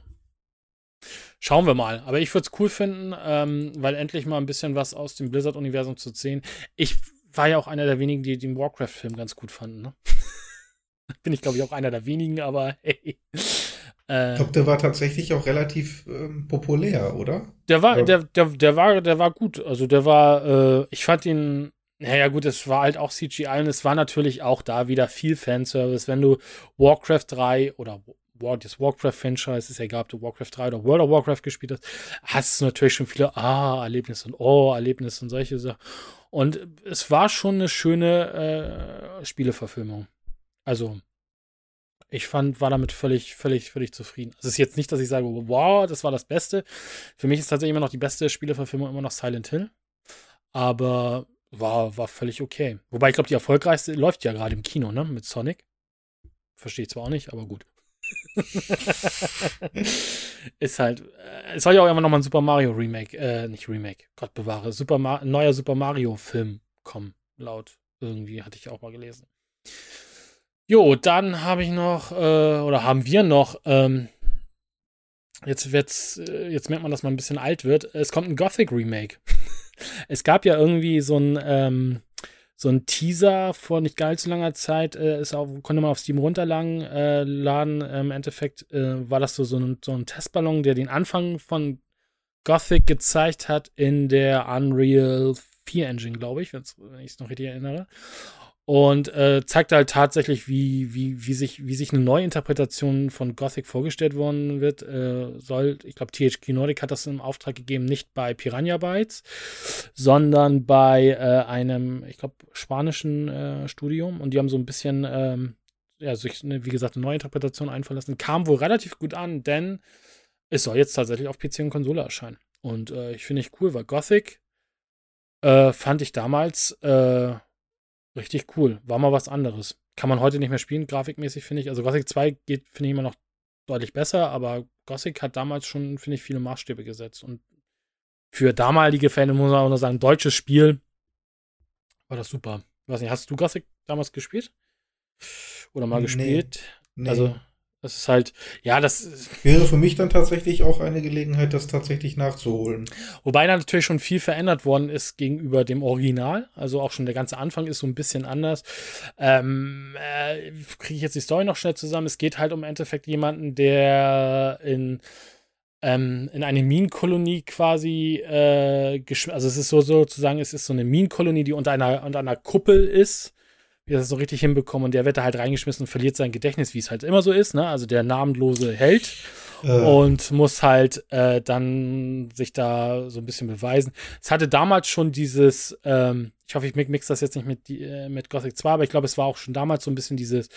schauen wir mal. Aber ich würde es cool finden, ähm, weil endlich mal ein bisschen was aus dem Blizzard-Universum zu sehen. Ich war ja auch einer der wenigen, die den Warcraft-Film ganz gut fanden. Ne? Bin ich, glaube ich, auch einer der wenigen, aber hey. Äh, ich glaube, der war tatsächlich auch relativ ähm, populär, oder? Der war, der, der, der war, der war gut. Also der war, äh, ich fand ihn, naja gut, es war halt auch CGI und es war natürlich auch da wieder viel Fanservice. Wenn du Warcraft 3 oder War, das Warcraft-Franchise, ist ja egal, ob du Warcraft 3 oder World of Warcraft gespielt hast, hast du natürlich schon viele Ah-Erlebnisse und Oh-Erlebnisse und solche Sachen. Und es war schon eine schöne äh, Spieleverfilmung. Also, ich fand, war damit völlig, völlig, völlig zufrieden. Es ist jetzt nicht, dass ich sage, wow, das war das Beste. Für mich ist tatsächlich immer noch die beste Spieleverfilmung immer noch Silent Hill. Aber war, war völlig okay. Wobei ich glaube, die erfolgreichste läuft ja gerade im Kino, ne? Mit Sonic. Verstehe ich zwar auch nicht, aber gut. ist halt. Äh, es soll ja auch immer noch mal ein Super Mario Remake, äh, nicht Remake, Gott bewahre, Super Ma neuer Super Mario Film kommen, laut irgendwie hatte ich auch mal gelesen. Jo, dann habe ich noch, äh, oder haben wir noch, ähm, jetzt wird's, äh, jetzt merkt man, dass man ein bisschen alt wird. Es kommt ein Gothic Remake. es gab ja irgendwie so ein, ähm, so ein Teaser vor nicht gar zu langer Zeit, äh, ist auch, konnte man auf Steam runterladen. Äh, laden. Im Endeffekt äh, war das so, so, ein, so ein Testballon, der den Anfang von Gothic gezeigt hat in der Unreal 4 Engine, glaube ich, wenn ich es noch richtig erinnere. Und äh, zeigt halt tatsächlich, wie, wie, wie, sich, wie sich eine Neuinterpretation von Gothic vorgestellt worden wird. Äh, soll, ich glaube, THQ Nordic hat das im Auftrag gegeben, nicht bei Piranha Bytes, sondern bei äh, einem, ich glaube, spanischen äh, Studium. Und die haben so ein bisschen, ähm, ja, sich, eine, wie gesagt, eine Neuinterpretation einfallen lassen. Kam wohl relativ gut an, denn es soll jetzt tatsächlich auf PC und Konsole erscheinen. Und äh, ich finde ich cool, weil Gothic äh, fand ich damals Richtig cool. War mal was anderes. Kann man heute nicht mehr spielen, grafikmäßig, finde ich. Also Gothic 2 geht, finde ich, immer noch deutlich besser, aber Gothic hat damals schon, finde ich, viele Maßstäbe gesetzt. Und für damalige Fans muss man auch noch sagen, deutsches Spiel war das super. Ich weiß nicht, hast du Gothic damals gespielt? Oder mal nee, gespielt? Nee. Also, das ist halt, ja, das wäre für mich dann tatsächlich auch eine Gelegenheit, das tatsächlich nachzuholen. Wobei da natürlich schon viel verändert worden ist gegenüber dem Original. Also auch schon der ganze Anfang ist so ein bisschen anders. Ähm, äh, Kriege ich jetzt die Story noch schnell zusammen? Es geht halt um im Endeffekt jemanden, der in ähm, in eine Minenkolonie quasi, äh, also es ist so sozusagen, es ist so eine Minenkolonie, die unter einer, unter einer Kuppel ist wie er das so richtig hinbekommen und der wird da halt reingeschmissen und verliert sein Gedächtnis, wie es halt immer so ist, ne? Also der namenlose Held äh. und muss halt äh, dann sich da so ein bisschen beweisen. Es hatte damals schon dieses, ähm, ich hoffe, ich mix das jetzt nicht mit, äh, mit Gothic 2, aber ich glaube, es war auch schon damals so ein bisschen dieses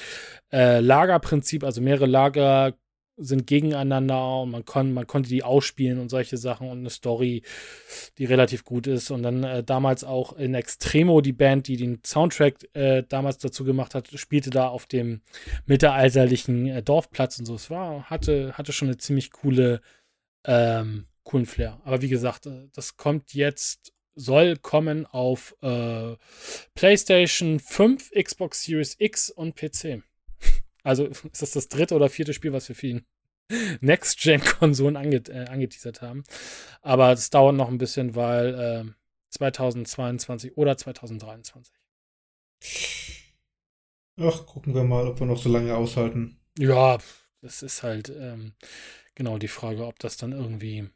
äh, Lagerprinzip, also mehrere Lager sind gegeneinander und man, kon, man konnte die ausspielen und solche Sachen und eine Story, die relativ gut ist. Und dann äh, damals auch in Extremo, die Band, die den Soundtrack äh, damals dazu gemacht hat, spielte da auf dem mittelalterlichen äh, Dorfplatz und so. Es war, hatte, hatte schon eine ziemlich coole, ähm, coolen Flair. Aber wie gesagt, äh, das kommt jetzt, soll kommen auf äh, PlayStation 5, Xbox Series X und PC. Also ist das das dritte oder vierte Spiel, was wir für ihn Next-Gen-Konsolen ange äh, angeteasert haben. Aber es dauert noch ein bisschen, weil äh, 2022 oder 2023. Ach, gucken wir mal, ob wir noch so lange aushalten. Ja, das ist halt ähm, genau die Frage, ob das dann irgendwie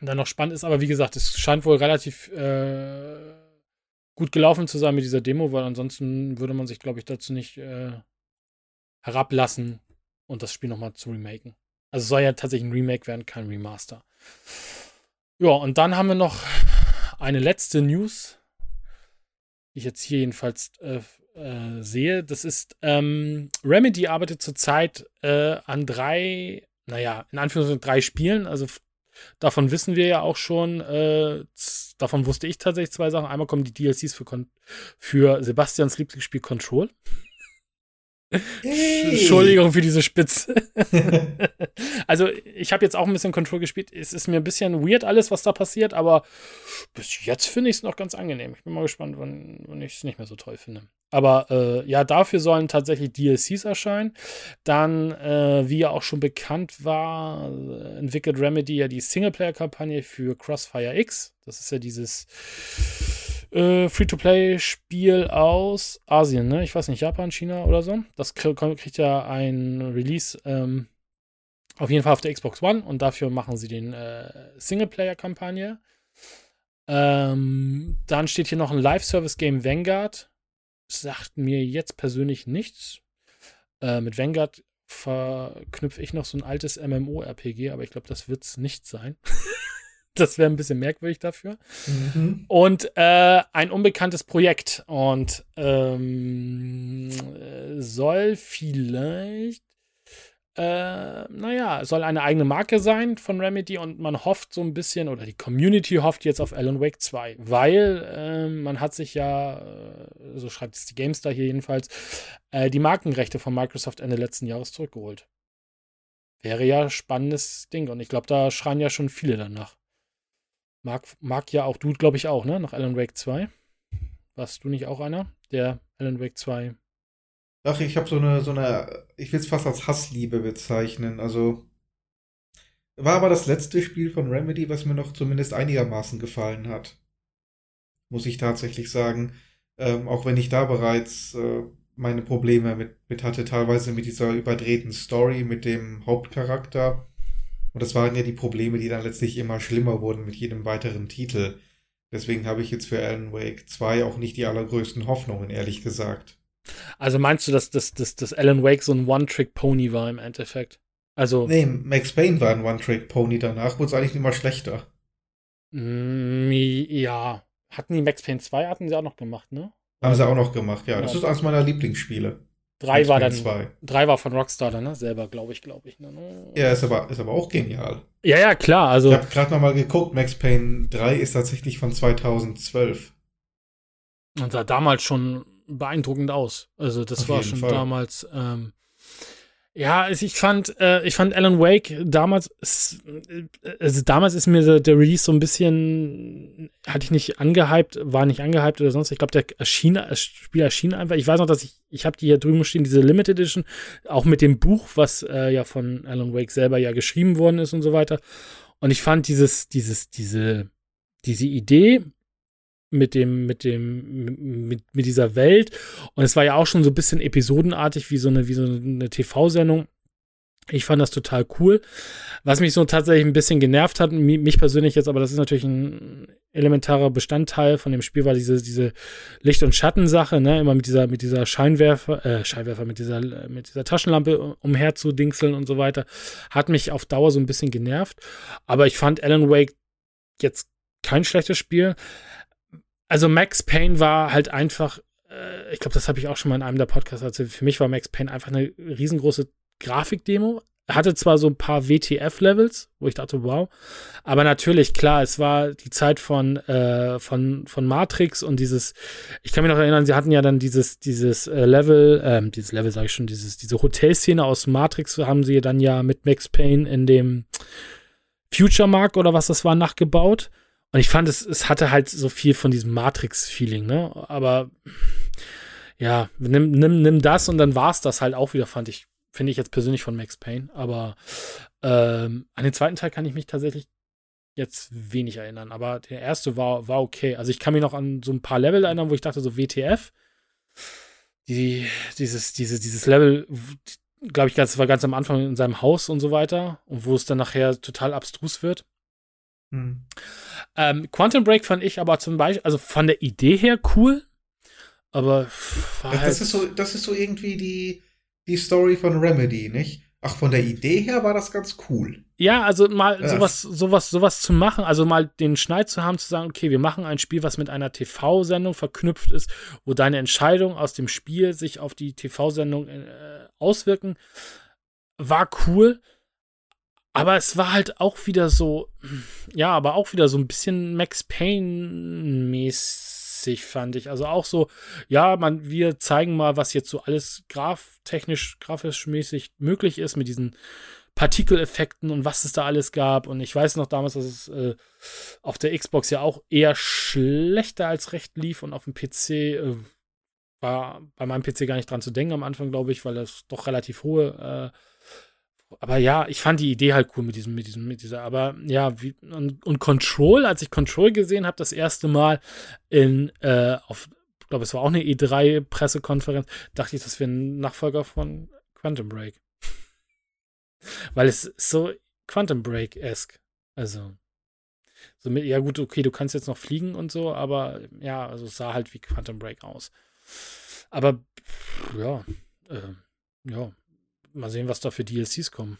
dann noch spannend ist. Aber wie gesagt, es scheint wohl relativ äh, gut gelaufen zu sein mit dieser Demo, weil ansonsten würde man sich, glaube ich, dazu nicht äh, herablassen und das Spiel nochmal zu remaken. Also soll ja tatsächlich ein Remake werden, kein Remaster. Ja, und dann haben wir noch eine letzte News, die ich jetzt hier jedenfalls äh, äh, sehe. Das ist, ähm, Remedy arbeitet zurzeit äh, an drei, naja, in Anführungszeichen drei Spielen. Also davon wissen wir ja auch schon, äh, davon wusste ich tatsächlich zwei Sachen. Einmal kommen die DLCs für, für Sebastians Lieblingsspiel Control. Hey. Entschuldigung für diese Spitze. also, ich habe jetzt auch ein bisschen Control gespielt. Es ist mir ein bisschen weird alles, was da passiert, aber bis jetzt finde ich es noch ganz angenehm. Ich bin mal gespannt, wann, wann ich es nicht mehr so toll finde. Aber äh, ja, dafür sollen tatsächlich DLCs erscheinen. Dann, äh, wie ja auch schon bekannt war, entwickelt Remedy ja die Singleplayer-Kampagne für Crossfire X. Das ist ja dieses äh, Free-to-Play-Spiel aus Asien, ne? Ich weiß nicht, Japan, China oder so. Das krieg, kriegt ja ein Release ähm, auf jeden Fall auf der Xbox One und dafür machen sie den äh, Singleplayer-Kampagne. Ähm, dann steht hier noch ein Live-Service-Game Vanguard. Sagt mir jetzt persönlich nichts. Äh, mit Vanguard verknüpfe ich noch so ein altes MMO-RPG, aber ich glaube, das wird es nicht sein. Das wäre ein bisschen merkwürdig dafür. Mhm. Und äh, ein unbekanntes Projekt. Und ähm, soll vielleicht äh, naja, soll eine eigene Marke sein von Remedy und man hofft so ein bisschen, oder die Community hofft jetzt auf Alan Wake 2, weil äh, man hat sich ja, äh, so schreibt es die GameStar hier jedenfalls, äh, die Markenrechte von Microsoft Ende letzten Jahres zurückgeholt. Wäre ja spannendes Ding und ich glaube, da schreien ja schon viele danach. Mag, mag ja auch du, glaube ich, auch, ne? Nach Alan Wake 2. Warst du nicht auch einer, der Alan Wake 2 Ach, ich habe so eine, so eine, ich will es fast als Hassliebe bezeichnen. Also war aber das letzte Spiel von Remedy, was mir noch zumindest einigermaßen gefallen hat. Muss ich tatsächlich sagen. Ähm, auch wenn ich da bereits äh, meine Probleme mit, mit hatte, teilweise mit dieser überdrehten Story, mit dem Hauptcharakter. Und das waren ja die Probleme, die dann letztlich immer schlimmer wurden mit jedem weiteren Titel. Deswegen habe ich jetzt für Alan Wake 2 auch nicht die allergrößten Hoffnungen, ehrlich gesagt. Also meinst du, dass, dass, dass, dass Alan Wake so ein One-Trick-Pony war im Endeffekt? Also. Nee, Max Payne war ein One-Trick-Pony, danach wurde es eigentlich immer schlechter. Mm, ja. Hatten die Max Payne 2 hatten sie auch noch gemacht, ne? Haben sie auch noch gemacht, ja. Das ist eines meiner Lieblingsspiele. Drei war dann. 2. Drei war von Rockstar dann, ne? Selber, glaube ich, glaube ich. Ne? Ja, ist aber, ist aber auch genial. Ja, ja, klar. Also. Ich habe gerade noch mal geguckt, Max Payne 3 ist tatsächlich von 2012. Und sah damals schon beeindruckend aus. Also das Auf war schon Fall. damals. Ähm, ja, ich fand, äh, ich fand Alan Wake damals, also damals ist mir der, Release so ein bisschen, hatte ich nicht angehypt, war nicht angehypt oder sonst. Ich glaube, der erschien, das Spiel erschien einfach. Ich weiß noch, dass ich, ich habe die hier drüben stehen, diese Limited Edition, auch mit dem Buch, was äh, ja von Alan Wake selber ja geschrieben worden ist und so weiter. Und ich fand dieses, dieses, diese, diese Idee, mit dem, mit dem, mit, mit dieser Welt. Und es war ja auch schon so ein bisschen episodenartig, wie so eine, wie so eine TV-Sendung. Ich fand das total cool. Was mich so tatsächlich ein bisschen genervt hat, mich persönlich jetzt, aber das ist natürlich ein elementarer Bestandteil von dem Spiel, war diese, diese Licht- und Schattensache, ne, immer mit dieser, mit dieser Scheinwerfer, äh, Scheinwerfer, mit dieser, mit dieser Taschenlampe umherzudingseln und so weiter, hat mich auf Dauer so ein bisschen genervt. Aber ich fand Alan Wake jetzt kein schlechtes Spiel also Max Payne war halt einfach, äh, ich glaube, das habe ich auch schon mal in einem der Podcasts erzählt. Für mich war Max Payne einfach eine riesengroße Grafikdemo. Hatte zwar so ein paar WTF-Levels, wo ich dachte, wow, aber natürlich, klar, es war die Zeit von, äh, von, von Matrix und dieses, ich kann mich noch erinnern, sie hatten ja dann dieses, dieses äh, Level, ähm, dieses Level sage ich schon, dieses, diese Hotelszene aus Matrix haben sie dann ja mit Max Payne in dem Future Mark oder was das war, nachgebaut. Und ich fand, es, es hatte halt so viel von diesem Matrix-Feeling, ne? Aber ja, nimm, nimm, nimm das und dann war es das halt auch wieder, fand ich, finde ich jetzt persönlich von Max Payne. Aber ähm, an den zweiten Teil kann ich mich tatsächlich jetzt wenig erinnern. Aber der erste war, war okay. Also ich kann mich noch an so ein paar Level erinnern, wo ich dachte, so WTF. Die, dieses, dieses, dieses Level, glaube ich, das war ganz am Anfang in seinem Haus und so weiter. Und wo es dann nachher total abstrus wird. Hm. Ähm, Quantum Break fand ich aber zum Beispiel, also von der Idee her cool, aber das, halt ist so, das ist so irgendwie die, die Story von Remedy, nicht? Ach, von der Idee her war das ganz cool. Ja, also mal ja. sowas, sowas, sowas zu machen, also mal den Schneid zu haben, zu sagen, okay, wir machen ein Spiel, was mit einer TV-Sendung verknüpft ist, wo deine Entscheidungen aus dem Spiel sich auf die TV-Sendung äh, auswirken, war cool. Aber es war halt auch wieder so, ja, aber auch wieder so ein bisschen Max Payne-mäßig, fand ich. Also auch so, ja, man, wir zeigen mal, was jetzt so alles graf, technisch, grafisch mäßig möglich ist mit diesen Partikeleffekten und was es da alles gab. Und ich weiß noch damals, dass es äh, auf der Xbox ja auch eher schlechter als recht lief und auf dem PC äh, war bei meinem PC gar nicht dran zu denken am Anfang, glaube ich, weil das doch relativ hohe äh, aber ja, ich fand die Idee halt cool mit diesem, mit diesem, mit dieser, aber ja, wie, und, und Control, als ich Control gesehen habe, das erste Mal in, äh, auf, ich glaube, es war auch eine E3-Pressekonferenz, dachte ich, das wäre ein Nachfolger von Quantum Break. Weil es so Quantum Break-esque. Also, so mit, ja gut, okay, du kannst jetzt noch fliegen und so, aber ja, also es sah halt wie Quantum Break aus. Aber, ja, äh, ja, mal sehen, was da für DLCs kommen.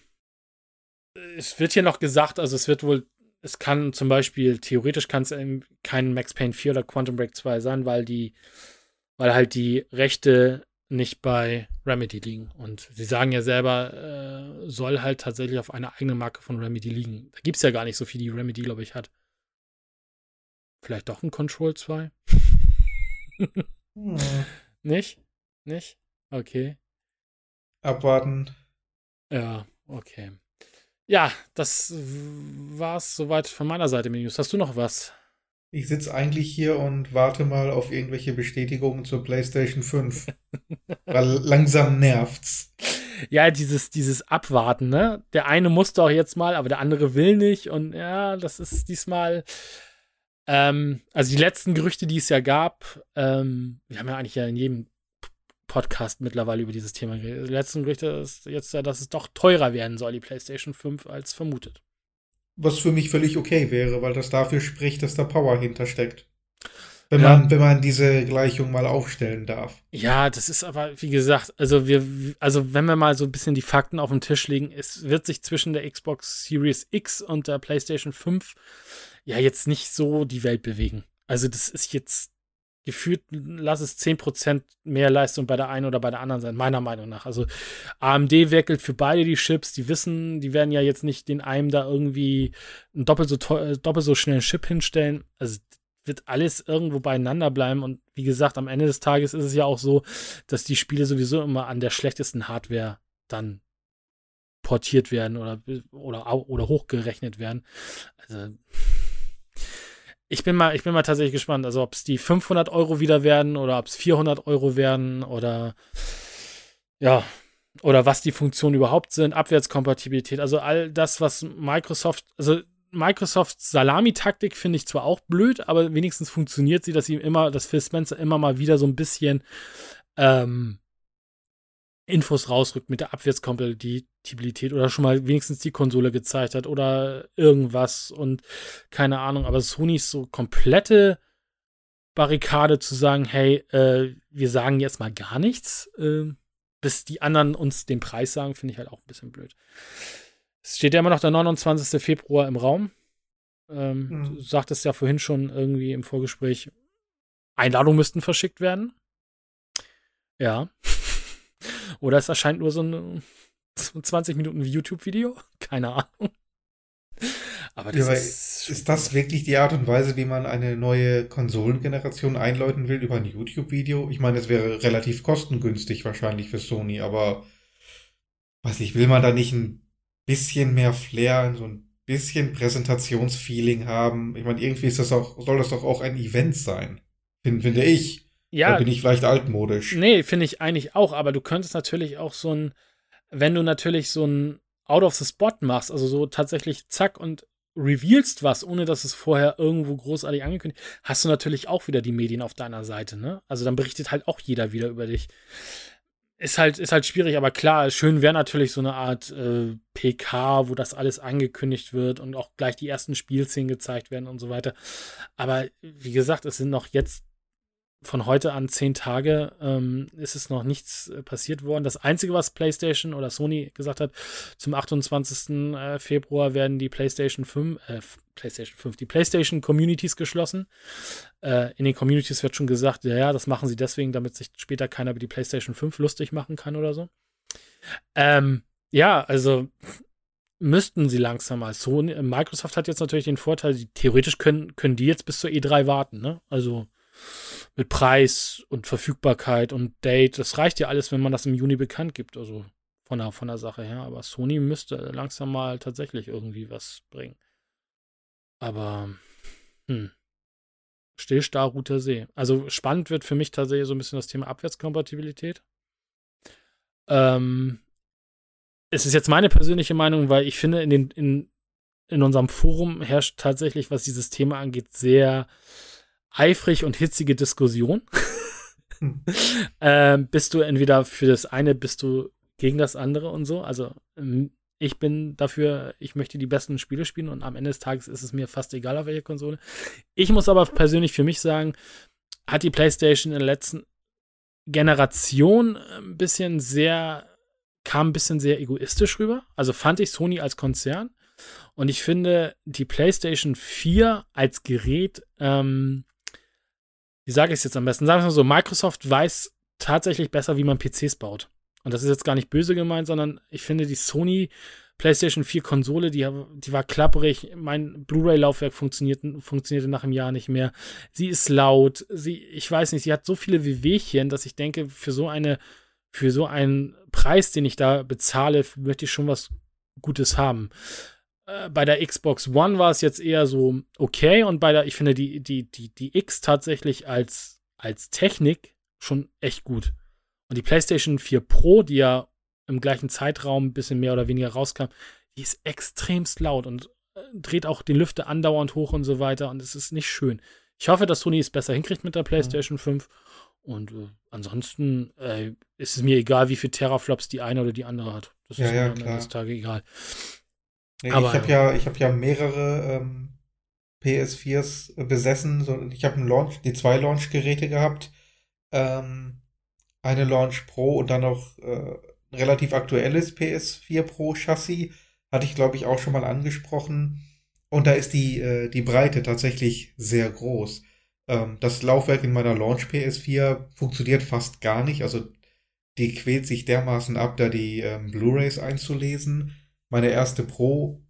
Es wird hier noch gesagt, also es wird wohl, es kann zum Beispiel, theoretisch kann es kein Max Payne 4 oder Quantum Break 2 sein, weil die, weil halt die Rechte nicht bei Remedy liegen. Und sie sagen ja selber, äh, soll halt tatsächlich auf einer eigenen Marke von Remedy liegen. Da gibt es ja gar nicht so viel, die Remedy, glaube ich, hat. Vielleicht doch ein Control 2? hm. Nicht? Nicht? Okay. Abwarten. Ja, okay. Ja, das war's soweit von meiner Seite News. Hast du noch was? Ich sitze eigentlich hier und warte mal auf irgendwelche Bestätigungen zur PlayStation 5. Weil langsam nervt's. Ja, dieses, dieses Abwarten, ne? Der eine musste auch jetzt mal, aber der andere will nicht. Und ja, das ist diesmal. Ähm, also die letzten Gerüchte, die es ja gab, ähm, wir haben ja eigentlich ja in jedem Podcast mittlerweile über dieses Thema geredet. Die letzten Gerüchte ist jetzt ja, dass es doch teurer werden soll, die PlayStation 5, als vermutet. Was für mich völlig okay wäre, weil das dafür spricht, dass da Power hintersteckt. Wenn ja. man, wenn man diese Gleichung mal aufstellen darf. Ja, das ist aber, wie gesagt, also wir, also wenn wir mal so ein bisschen die Fakten auf den Tisch legen, es wird sich zwischen der Xbox Series X und der PlayStation 5 ja jetzt nicht so die Welt bewegen. Also das ist jetzt gefühlt, lass es 10% mehr Leistung bei der einen oder bei der anderen sein, meiner Meinung nach. Also AMD werkelt für beide die Chips, die wissen, die werden ja jetzt nicht den einem da irgendwie einen doppelt so, äh, doppelt so schnellen Chip hinstellen. Also wird alles irgendwo beieinander bleiben und wie gesagt, am Ende des Tages ist es ja auch so, dass die Spiele sowieso immer an der schlechtesten Hardware dann portiert werden oder, oder, oder hochgerechnet werden. Also ich bin mal, ich bin mal tatsächlich gespannt, also ob es die 500 Euro wieder werden oder ob es 400 Euro werden oder ja, oder was die Funktionen überhaupt sind, Abwärtskompatibilität, also all das, was Microsoft, also Microsofts Salami-Taktik finde ich zwar auch blöd, aber wenigstens funktioniert sie, dass sie immer, dass Phil Spencer immer mal wieder so ein bisschen ähm, Infos rausrückt mit der Abwärtskompatibilität oder schon mal wenigstens die Konsole gezeigt hat oder irgendwas und keine Ahnung. Aber Sony ist so komplette Barrikade zu sagen, hey, äh, wir sagen jetzt mal gar nichts, äh, bis die anderen uns den Preis sagen, finde ich halt auch ein bisschen blöd. Es steht ja immer noch der 29. Februar im Raum. Ähm, mhm. Du sagtest ja vorhin schon irgendwie im Vorgespräch, Einladungen müssten verschickt werden. Ja. Oder es erscheint nur so ein 20 Minuten YouTube-Video. Keine Ahnung. Aber das ja, ist, ist das wirklich die Art und Weise, wie man eine neue Konsolengeneration einläuten will über ein YouTube-Video? Ich meine, es wäre relativ kostengünstig wahrscheinlich für Sony, aber was ich will man da nicht ein bisschen mehr Flair, so ein bisschen Präsentationsfeeling haben? Ich meine, irgendwie ist das auch, soll das doch auch ein Event sein, finde, finde ich. Ja. Da bin ich vielleicht altmodisch. Nee, finde ich eigentlich auch, aber du könntest natürlich auch so ein, wenn du natürlich so ein Out of the Spot machst, also so tatsächlich zack und revealst was, ohne dass es vorher irgendwo großartig angekündigt, hast du natürlich auch wieder die Medien auf deiner Seite, ne? Also dann berichtet halt auch jeder wieder über dich. Ist halt, ist halt schwierig, aber klar, schön wäre natürlich so eine Art äh, PK, wo das alles angekündigt wird und auch gleich die ersten Spielszenen gezeigt werden und so weiter. Aber wie gesagt, es sind noch jetzt von heute an zehn Tage ähm, ist es noch nichts äh, passiert worden. Das Einzige, was PlayStation oder Sony gesagt hat, zum 28. Äh, Februar werden die PlayStation 5, äh, PlayStation 5, die PlayStation Communities geschlossen. Äh, in den Communities wird schon gesagt, ja, ja, das machen sie deswegen, damit sich später keiner über die PlayStation 5 lustig machen kann oder so. Ähm, ja, also müssten sie langsam mal. Sony, Microsoft hat jetzt natürlich den Vorteil, die, theoretisch können, können die jetzt bis zur E3 warten, ne? Also mit Preis und Verfügbarkeit und Date. Das reicht ja alles, wenn man das im Juni bekannt gibt. Also von der, von der Sache her. Aber Sony müsste langsam mal tatsächlich irgendwie was bringen. Aber, hm. Stillstar, Router See. Also spannend wird für mich tatsächlich so ein bisschen das Thema Abwärtskompatibilität. Ähm, es ist jetzt meine persönliche Meinung, weil ich finde, in, den, in, in unserem Forum herrscht tatsächlich, was dieses Thema angeht, sehr eifrig und hitzige Diskussion. Hm. ähm, bist du entweder für das eine, bist du gegen das andere und so. Also ähm, ich bin dafür, ich möchte die besten Spiele spielen und am Ende des Tages ist es mir fast egal, auf welche Konsole. Ich muss aber persönlich für mich sagen, hat die PlayStation in der letzten Generation ein bisschen sehr, kam ein bisschen sehr egoistisch rüber. Also fand ich Sony als Konzern. Und ich finde, die PlayStation 4 als Gerät ähm, wie sage ich es jetzt am besten? Sagen wir mal so, Microsoft weiß tatsächlich besser, wie man PCs baut. Und das ist jetzt gar nicht böse gemeint, sondern ich finde die Sony PlayStation 4 Konsole, die, die war klapperig. Mein Blu-ray-Laufwerk funktionierte, funktionierte nach einem Jahr nicht mehr. Sie ist laut. Sie, ich weiß nicht, sie hat so viele Wehwehchen, dass ich denke, für so eine, für so einen Preis, den ich da bezahle, möchte ich schon was Gutes haben. Äh, bei der Xbox One war es jetzt eher so okay und bei der, ich finde die, die, die, die X tatsächlich als, als Technik schon echt gut. Und die PlayStation 4 Pro, die ja im gleichen Zeitraum ein bisschen mehr oder weniger rauskam, die ist extremst laut und äh, dreht auch den Lüfter andauernd hoch und so weiter und es ist nicht schön. Ich hoffe, dass Sony es besser hinkriegt mit der PlayStation mhm. 5 und äh, ansonsten äh, ist es mir egal, wie viele Teraflops die eine oder die andere hat. Das ja, ist ja, mir am Ende des Tages egal. Nee, Aber, ich habe ja, ich habe ja mehrere ähm, PS4s besessen. So, ich habe Launch, die zwei Launch-Geräte gehabt. Ähm, eine Launch Pro und dann noch äh, ein relativ aktuelles PS4 Pro Chassis. Hatte ich, glaube ich, auch schon mal angesprochen. Und da ist die, äh, die Breite tatsächlich sehr groß. Ähm, das Laufwerk in meiner Launch PS4 funktioniert fast gar nicht. Also die quält sich dermaßen ab, da die ähm, Blu-rays einzulesen. Meine erste Pro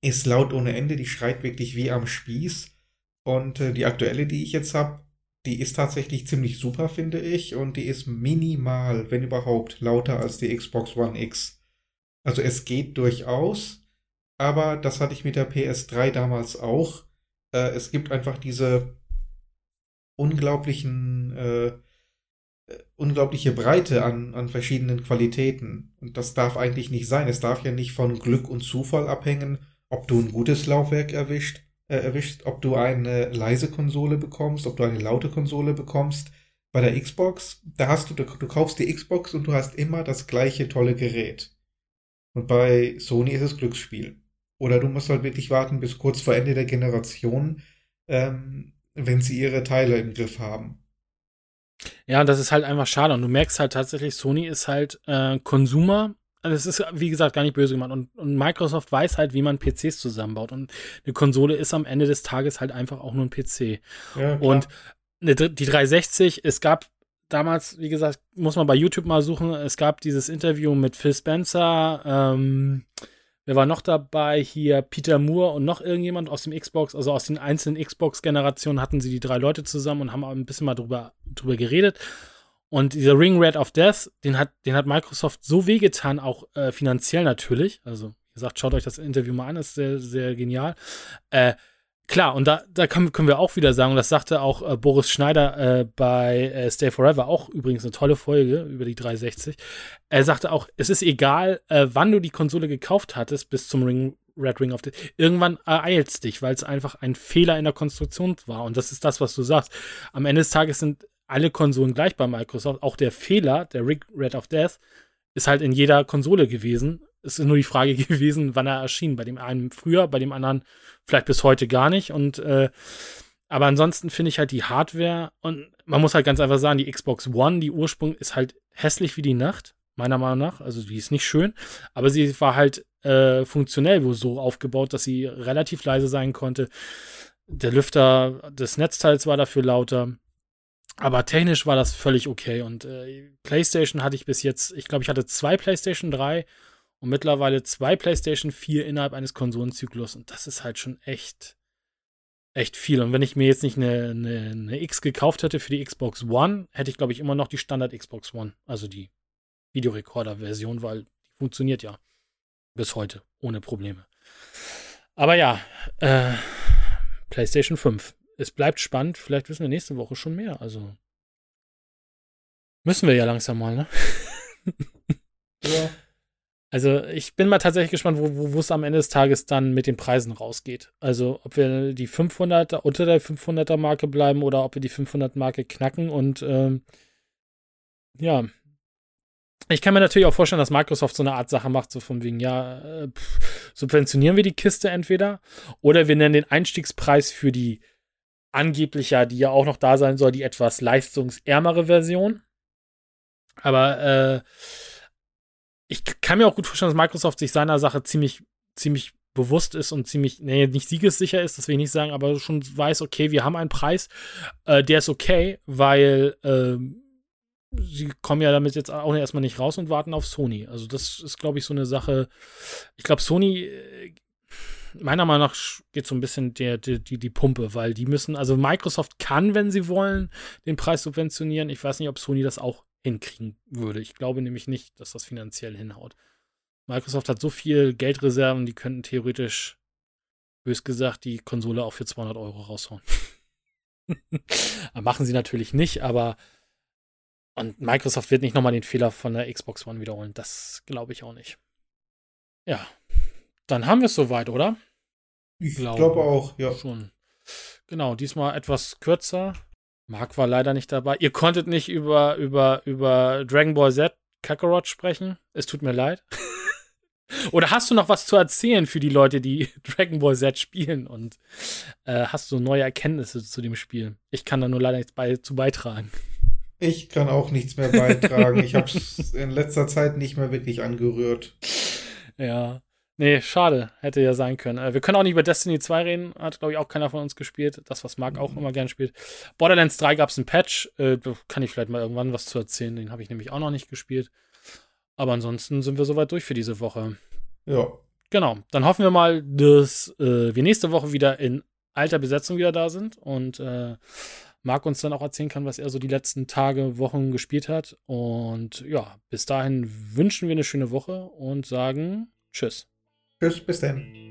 ist laut ohne Ende, die schreit wirklich wie am Spieß. Und äh, die aktuelle, die ich jetzt habe, die ist tatsächlich ziemlich super, finde ich. Und die ist minimal, wenn überhaupt, lauter als die Xbox One X. Also es geht durchaus, aber das hatte ich mit der PS3 damals auch. Äh, es gibt einfach diese unglaublichen, äh, unglaubliche Breite an, an verschiedenen Qualitäten. Und das darf eigentlich nicht sein. Es darf ja nicht von Glück und Zufall abhängen, ob du ein gutes Laufwerk erwischt äh, erwischt, ob du eine leise Konsole bekommst, ob du eine laute Konsole bekommst. Bei der Xbox, da hast du, du, du kaufst die Xbox und du hast immer das gleiche tolle Gerät. Und bei Sony ist es Glücksspiel. Oder du musst halt wirklich warten bis kurz vor Ende der Generation, ähm, wenn sie ihre Teile im Griff haben. Ja, das ist halt einfach schade. Und du merkst halt tatsächlich, Sony ist halt äh, Konsumer also es ist, wie gesagt, gar nicht böse gemacht. Und, und, Microsoft weiß halt, wie man PCs zusammenbaut. Und eine Konsole ist am Ende des Tages halt einfach auch nur ein PC. Ja, und eine, die 360, es gab damals, wie gesagt, muss man bei YouTube mal suchen, es gab dieses Interview mit Phil Spencer, ähm, wer war noch dabei? Hier Peter Moore und noch irgendjemand aus dem Xbox, also aus den einzelnen Xbox-Generationen hatten sie die drei Leute zusammen und haben ein bisschen mal drüber, drüber geredet. Und dieser Ring Red of Death, den hat, den hat Microsoft so wehgetan, auch äh, finanziell natürlich. Also, wie gesagt, schaut euch das Interview mal an, ist sehr, sehr genial. Äh, klar, und da, da können, wir auch wieder sagen, und das sagte auch äh, Boris Schneider äh, bei äh, Stay Forever, auch übrigens eine tolle Folge über die 360. Er sagte auch, es ist egal, äh, wann du die Konsole gekauft hattest, bis zum Ring Red Ring of Death. Irgendwann ereilst dich, weil es einfach ein Fehler in der Konstruktion war. Und das ist das, was du sagst. Am Ende des Tages sind alle Konsolen gleich bei Microsoft. Auch der Fehler, der Rig Red of Death, ist halt in jeder Konsole gewesen. Es ist nur die Frage gewesen, wann er erschien. Bei dem einen früher, bei dem anderen vielleicht bis heute gar nicht. Und äh, aber ansonsten finde ich halt die Hardware und man muss halt ganz einfach sagen, die Xbox One, die Ursprung ist halt hässlich wie die Nacht, meiner Meinung nach. Also die ist nicht schön, aber sie war halt äh, funktionell wo so aufgebaut, dass sie relativ leise sein konnte. Der Lüfter des Netzteils war dafür lauter. Aber technisch war das völlig okay. Und äh, PlayStation hatte ich bis jetzt, ich glaube, ich hatte zwei PlayStation 3 und mittlerweile zwei PlayStation 4 innerhalb eines Konsolenzyklus. Und das ist halt schon echt, echt viel. Und wenn ich mir jetzt nicht eine, eine, eine X gekauft hätte für die Xbox One, hätte ich, glaube ich, immer noch die Standard Xbox One. Also die Videorekorder-Version, weil die funktioniert ja bis heute ohne Probleme. Aber ja, äh, PlayStation 5 es bleibt spannend. Vielleicht wissen wir nächste Woche schon mehr. Also müssen wir ja langsam mal, ne? ja. Also ich bin mal tatsächlich gespannt, wo, es am Ende des Tages dann mit den Preisen rausgeht. Also ob wir die 500er unter der 500er Marke bleiben oder ob wir die 500 Marke knacken und ähm, ja. Ich kann mir natürlich auch vorstellen, dass Microsoft so eine Art Sache macht, so von wegen, ja, äh, pff, subventionieren wir die Kiste entweder oder wir nennen den Einstiegspreis für die angeblich ja, die ja auch noch da sein soll, die etwas leistungsärmere Version. Aber äh, ich kann mir auch gut vorstellen, dass Microsoft sich seiner Sache ziemlich, ziemlich bewusst ist und ziemlich, nee, nicht siegessicher ist, das will ich nicht sagen, aber schon weiß, okay, wir haben einen Preis, äh, der ist okay, weil äh, sie kommen ja damit jetzt auch erstmal nicht raus und warten auf Sony. Also das ist, glaube ich, so eine Sache. Ich glaube, Sony, äh, meiner Meinung nach geht so ein bisschen der, der, die, die Pumpe, weil die müssen, also Microsoft kann, wenn sie wollen, den Preis subventionieren. Ich weiß nicht, ob Sony das auch hinkriegen würde. Ich glaube nämlich nicht, dass das finanziell hinhaut. Microsoft hat so viel Geldreserven, die könnten theoretisch, bös gesagt, die Konsole auch für 200 Euro raushauen. Machen sie natürlich nicht, aber und Microsoft wird nicht nochmal den Fehler von der Xbox One wiederholen. Das glaube ich auch nicht. Ja, dann haben wir es soweit, oder? Ich glaube glaub auch, ja. Schon. Genau, diesmal etwas kürzer. Marc war leider nicht dabei. Ihr konntet nicht über, über, über Dragon Ball Z Kakarot sprechen. Es tut mir leid. Oder hast du noch was zu erzählen für die Leute, die Dragon Ball Z spielen und äh, hast du neue Erkenntnisse zu dem Spiel? Ich kann da nur leider nichts bei, zu beitragen. Ich kann auch nichts mehr beitragen. ich habe es in letzter Zeit nicht mehr wirklich angerührt. Ja. Nee, schade. Hätte ja sein können. Äh, wir können auch nicht über Destiny 2 reden. Hat, glaube ich, auch keiner von uns gespielt. Das, was Marc auch mhm. immer gern spielt. Borderlands 3 gab es einen Patch. Äh, kann ich vielleicht mal irgendwann was zu erzählen. Den habe ich nämlich auch noch nicht gespielt. Aber ansonsten sind wir soweit durch für diese Woche. Ja. Genau. Dann hoffen wir mal, dass äh, wir nächste Woche wieder in alter Besetzung wieder da sind und äh, Marc uns dann auch erzählen kann, was er so die letzten Tage, Wochen gespielt hat. Und ja, bis dahin wünschen wir eine schöne Woche und sagen Tschüss. Tschüss, bis dann.